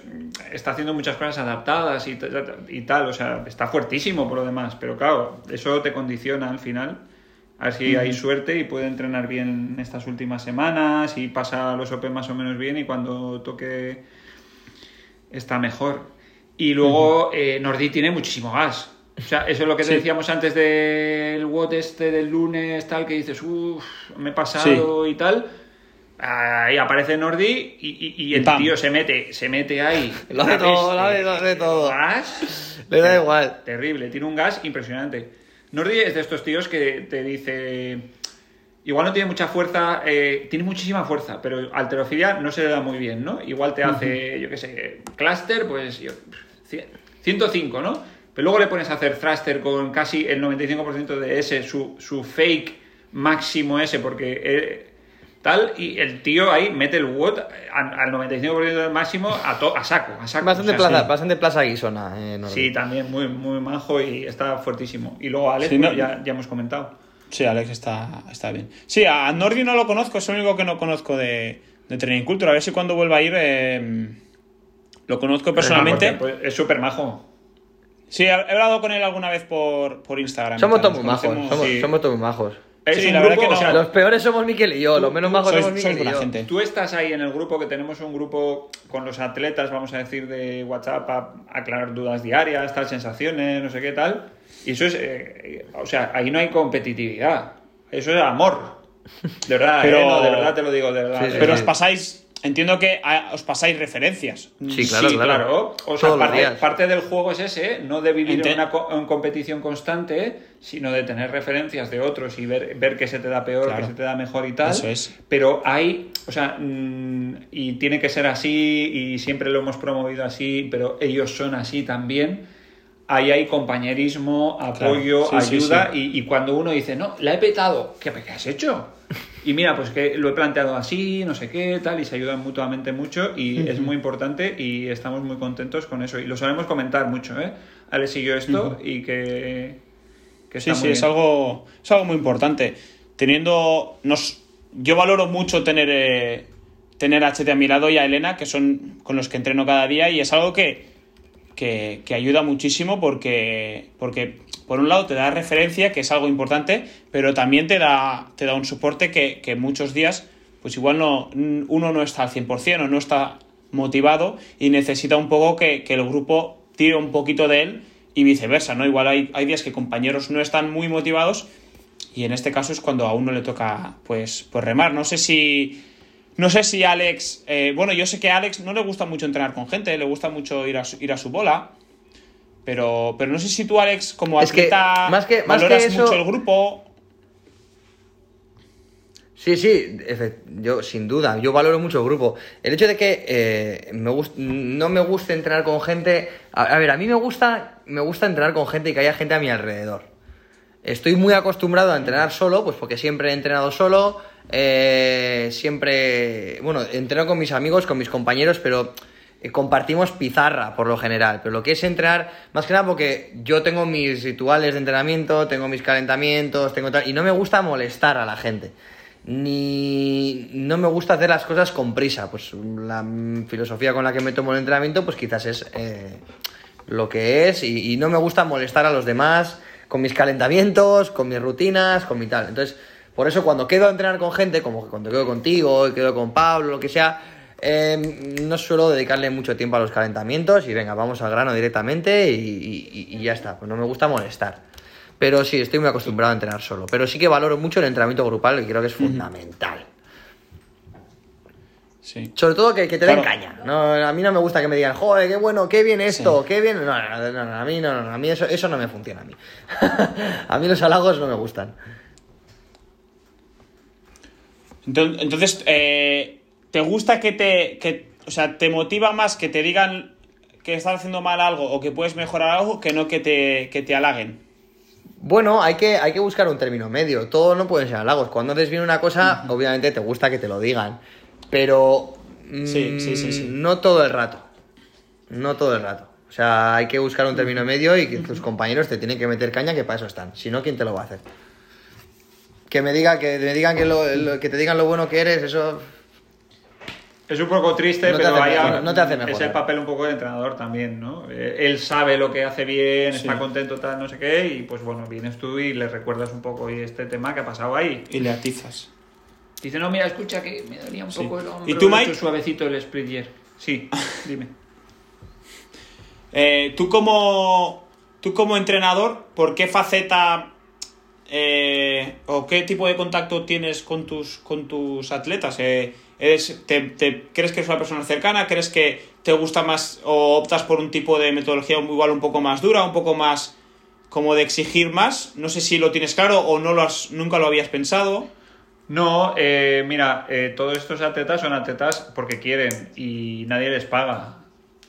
está haciendo muchas cosas adaptadas y, ta- ta- y tal, o sea, está fuertísimo por lo demás, pero claro, eso te condiciona al final. A ver si hay suerte y puede entrenar bien estas últimas semanas y pasa los Open más o menos bien y cuando toque está mejor. Y luego eh, Nordi tiene muchísimo gas. O sea, eso es lo que te decíamos antes del WOT este del lunes, tal, que dices, uff, me he pasado y tal. Ahí aparece Nordi y, y- y el Pam. tío se mete, se mete ahí. Lo hace todo, lo hace- lo hace todo. Gas. Le da igual. Terrible, tiene un gas impresionante. Nordi es de estos tíos que te dice, igual no tiene mucha fuerza, eh, tiene muchísima fuerza, pero alterofilia no se le da muy bien, ¿no? Igual te hace, yo qué sé, cluster, pues yo, 105, ¿no? Pero luego le pones a hacer thruster con casi el 95% de ese, su, su fake máximo ese, porque... eh, tal, y el tío ahí mete el WOT al 95% del máximo a, to- a saco, a saco. Bastante, O sea, plaza, sí. bastante plaza guisona. Eh. Sí, también muy, muy majo y está fuertísimo. Y luego Alex, Sí, pues, no- ya, ya hemos comentado. Sí, Alex está, está bien. Sí, a Nordi no lo conozco, es el único que no conozco de, de Training Culture. A ver si cuando vuelva a ir eh, lo conozco personalmente. Pues, es súper majo. Sí, he hablado con él alguna vez por, por Instagram. Somos todos muy majos. Somos, sí. somos todos muy majos. Es Sí, un la verdad grupo, que o sea, no. Los peores somos Miquel y yo, los menos majos Sois, somos Miquel y yo. gente. Tú estás ahí en el grupo, que tenemos un grupo con los atletas, vamos a decir, de WhatsApp a aclarar dudas diarias, tal, sensaciones, no sé qué tal. Y eso es, eh, o sea, ahí no hay competitividad. Eso es amor. De verdad, Pero- eh, no, de verdad te lo digo, de verdad. Sí, sí, Pero sí. os pasáis, entiendo que a- os pasáis referencias. Sí, claro, sí, claro. claro. O sea, parte, parte del juego es ese, no de vivir Ente- en una co- en competición constante, sino de tener referencias de otros y ver, ver qué se te da peor, Claro. qué se te da mejor y tal. Eso es. Pero hay, o sea, mm, y tiene que ser así, y siempre lo hemos promovido así, pero ellos son así también. Ahí hay compañerismo, apoyo, sí, ayuda, sí. Y, y cuando uno dice, no, la he petado, ¿qué, qué has hecho? Y mira, pues que lo he planteado así, no sé qué, tal, y se ayudan mutuamente mucho y es muy importante y estamos muy contentos con eso. Y lo sabemos comentar mucho, ¿eh? Alex y yo esto y que, que Sí, está sí, muy es bien. algo, es algo muy importante. Teniendo. Nos, yo valoro mucho tener, eh, tener a Chete a mi lado y a Elena, que son con los que entreno cada día, y es algo que, que, que ayuda muchísimo porque, porque, por un lado, te da referencia, que es algo importante, pero también te da, te da un soporte que, que muchos días, pues igual no, uno no está al 100% o no está motivado y necesita un poco que, que el grupo tire un poquito de él y viceversa, ¿no? Igual hay, hay días que compañeros no están muy motivados y en este caso es cuando a uno le toca, pues, pues remar. No sé si... No sé si Alex... eh, bueno, yo sé que a Alex no le gusta mucho entrenar con gente, le gusta mucho ir a ir a su bola. Pero, pero no sé si tú, Alex, como Es que, más que- más que valoras eso- mucho el grupo. Sí, sí, yo sin duda, yo valoro mucho el grupo. El hecho de que eh, me no me guste entrenar con gente, a, a ver, a mí me gusta, me gusta entrenar con gente y que haya gente a mi alrededor. Estoy muy acostumbrado a entrenar solo, pues porque siempre he entrenado solo, eh, siempre, bueno, entreno con mis amigos, con mis compañeros, pero eh, compartimos pizarra por lo general. Pero lo que es entrenar, más que nada porque yo tengo mis rituales de entrenamiento, tengo mis calentamientos, tengo tal, y no me gusta molestar a la gente. Ni no me gusta hacer las cosas con prisa. Pues la filosofía con la que me tomo el entrenamiento, pues quizás es eh, lo que es, y, y no me gusta molestar a los demás con mis calentamientos, con mis rutinas, con mi tal. Entonces, por eso cuando quedo a entrenar con gente, como cuando quedo contigo, quedo con Pablo, lo que sea, eh, no suelo dedicarle mucho tiempo a los calentamientos y venga, vamos al grano directamente y, y- y ya está. Pues no me gusta molestar. Pero sí, estoy muy acostumbrado a entrenar solo. Pero sí que valoro mucho el entrenamiento grupal, que creo que es fundamental. Sí. Sobre todo que, que te den Claro. caña. No, a mí no me gusta que me digan, joder, qué bueno, qué bien esto, qué bien. No, no, no, no, a mí no, no, a mí eso, eso no me funciona a mí. a mí los halagos no me gustan. Entonces, eh, ¿te gusta que te. Que, o sea, ¿te motiva más que te digan que estás haciendo mal algo o que puedes mejorar algo que no que te, que te halaguen? Bueno, hay que, hay que buscar un término medio. Todo no pueden ser halagos. Cuando haces bien una cosa, obviamente te gusta que te lo digan. Pero. mm, Sí, sí, sí, sí. No todo el rato. No todo el rato. O sea, hay que buscar un término medio y que tus compañeros te tienen que meter caña, que para eso están. Si no, ¿quién te lo va a hacer? Que me diga, que me digan que, lo- lo- que te digan lo bueno que eres, eso. Es un poco triste, No pero hace no te es el papel un poco del entrenador también, ¿no? Eh, Él sabe lo que hace bien, Sí. está contento, tal, no sé qué, y pues bueno, vienes tú y le recuerdas un poco y este tema que ha pasado ahí. Y le atizas. Dice, no, mira, escucha que me dolía un Sí. poco el hombro. ¿Y tú, Mike? hecho suavecito el split year. Sí, dime. Eh, tú como. Tú como entrenador, ¿por qué faceta eh, o qué tipo de contacto tienes con tus, con tus atletas? Eh, eres, te, ¿Crees que es una persona cercana? ¿Crees que te gusta más o optas por un tipo de metodología igual un poco más dura, un poco más como de exigir más. No sé si lo tienes claro o no lo has, nunca lo habías pensado. No, eh, mira, eh, todos estos atletas son atletas porque quieren y nadie les paga.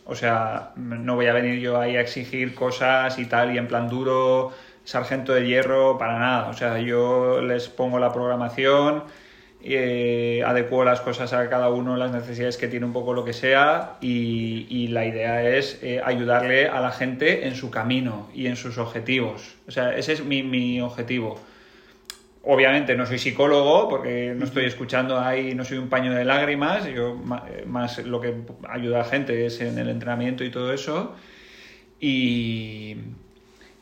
O sea, no voy a venir yo ahí a exigir cosas y tal, y en plan duro, sargento de hierro, para nada. O sea, yo les pongo la programación, eh, adecuo las cosas a cada uno, las necesidades que tiene un poco lo que sea, y, y la idea es eh, ayudarle a la gente en su camino y en sus objetivos. O sea, ese es mi, mi objetivo. Obviamente no soy psicólogo porque no estoy escuchando ahí, no soy un paño de lágrimas, yo eh, más lo que ayuda a la gente es en el entrenamiento y todo eso. Y,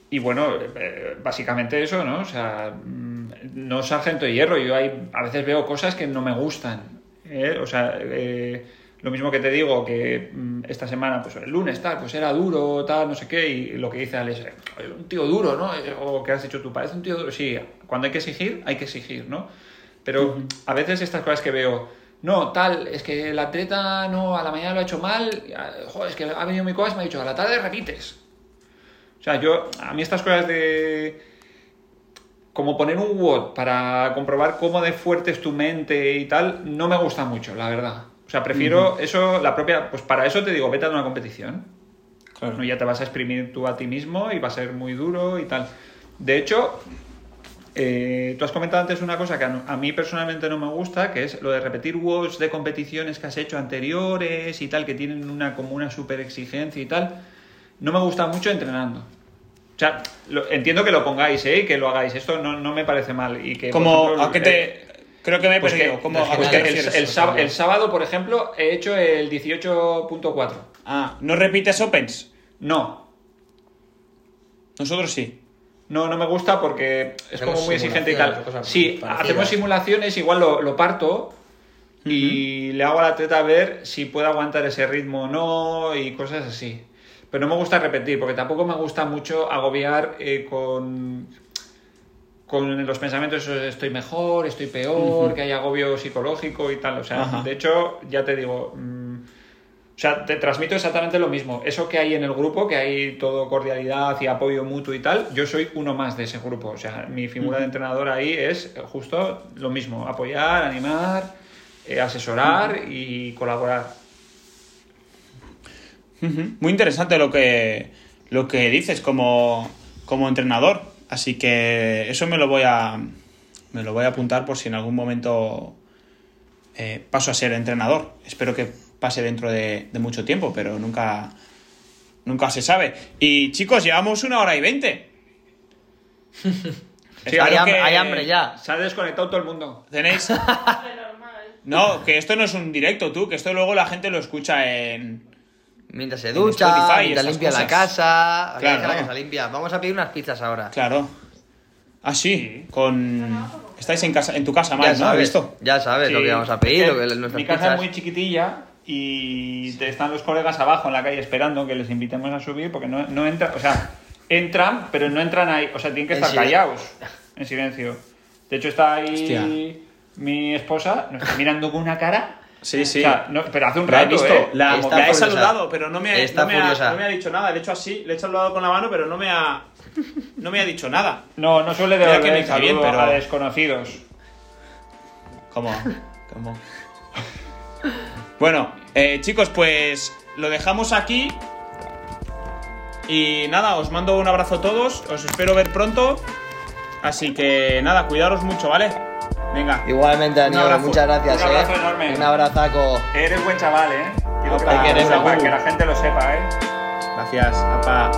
y bueno, eh, básicamente eso, ¿no? O sea, mm, no sargento de hierro, yo hay, a veces veo cosas que no me gustan. ¿eh? O sea, eh, lo mismo que te digo, que mm, esta semana, pues el lunes tal, pues era duro, tal, no sé qué, y lo que dice Alex, un tío duro, ¿no? O que has dicho tú, parece un tío duro. Sí, cuando hay que exigir, hay que exigir, ¿no? Pero a veces estas cosas que veo, no, tal, es que el atleta no, a la mañana lo ha hecho mal, ah, joder, es que ha venido mi coach y me ha dicho, a la tarde repites. O sea, yo, a mí estas cosas de como poner un WOD para comprobar cómo de fuerte es tu mente y tal, no me gusta mucho, la verdad. O sea, prefiero eso, la propia, pues para eso te digo, vete a una competición. Claro. ¿no? Ya te vas a exprimir tú a ti mismo y va a ser muy duro y tal. De hecho, eh, tú has comentado antes una cosa que a, a mí personalmente no me gusta, que es lo de repetir WODs de competiciones que has hecho anteriores y tal, que tienen una como una super exigencia y tal. No me gusta mucho entrenando. O sea, lo- entiendo que lo pongáis, ¿eh? Y que lo hagáis. Esto no, no me parece mal. Y que, Como, ejemplo, ¿a qué eh, te...? Creo que me he pues que- perdido. ¿Cómo, ¿a qué pues te que el, el sáb- el sábado, por ejemplo, he hecho el 18.4. Ah, ¿no repites Opens? No, Nosotros sí. no, no me gusta porque es Hacemos como muy exigente y tal. Sí, parecidas. hacemos simulaciones, igual lo, lo parto y le hago al atleta ver si puede aguantar ese ritmo o no y cosas así. Pero no me gusta repetir porque tampoco me gusta mucho agobiar eh, con, con los pensamientos estoy mejor, estoy peor, que hay agobio psicológico y tal. O sea, Ajá. de hecho, ya te digo, mm, o sea, te transmito exactamente lo mismo. Eso que hay en el grupo, que hay todo cordialidad y apoyo mutuo y tal, yo soy uno más de ese grupo. O sea, mi figura de entrenador ahí es justo lo mismo, apoyar, animar, eh, asesorar y colaborar. Muy interesante lo que, lo que dices como, como entrenador. Así que eso me lo voy a, me lo voy a apuntar por si en algún momento eh, paso a ser entrenador. Espero que pase dentro de, de mucho tiempo, pero nunca, nunca se sabe. Y chicos, llevamos una hora y veinte. Sí, Espero hay, ham- que- hay hambre ya. Se ha desconectado todo el mundo. ¿Tenéis? No, que esto no es un directo, tú, que esto luego la gente lo escucha en... Mientras se ducha, Spotify mientras limpia la casa. Claro. la casa limpia. Vamos a pedir unas pizzas ahora. Claro. Ah, sí, con... Estáis en casa, en tu casa, mal, ¿no? ¿Has visto? ya sabes lo que vamos a pedir. es Lo que que, nuestras mi casa pizzas. es muy chiquitilla y te- están los colegas abajo en la calle esperando que les invitemos a subir porque no, no entran, o sea, entran, pero no entran ahí, o sea, tienen que estar callados, en silencio. De hecho, está ahí Hostia. mi esposa, nos está mirando con una cara. Sí, sí. O sea, no- pero hace un La he rato, visto, ¿eh? la, he saludado, pero no me, ha- no, me ha, furiosa. no me ha dicho nada. Le he hecho así, le he saludado con la mano, pero no me ha, no me ha dicho nada. No, no suele Mira que devolver me bien, pero- a desconocidos. ¿Cómo? ¿Cómo? Bueno, eh, chicos, pues lo dejamos aquí. Y nada, os mando un abrazo a todos. Os espero ver pronto. Así que nada, cuidaros mucho, ¿vale? Venga. Igualmente, Daniel, abrazo. muchas gracias. Un abrazo eh. enorme. Un abrazaco. Eres buen chaval, ¿eh? Quiero que que la gente lo sepa, ¿eh? Gracias. Apa.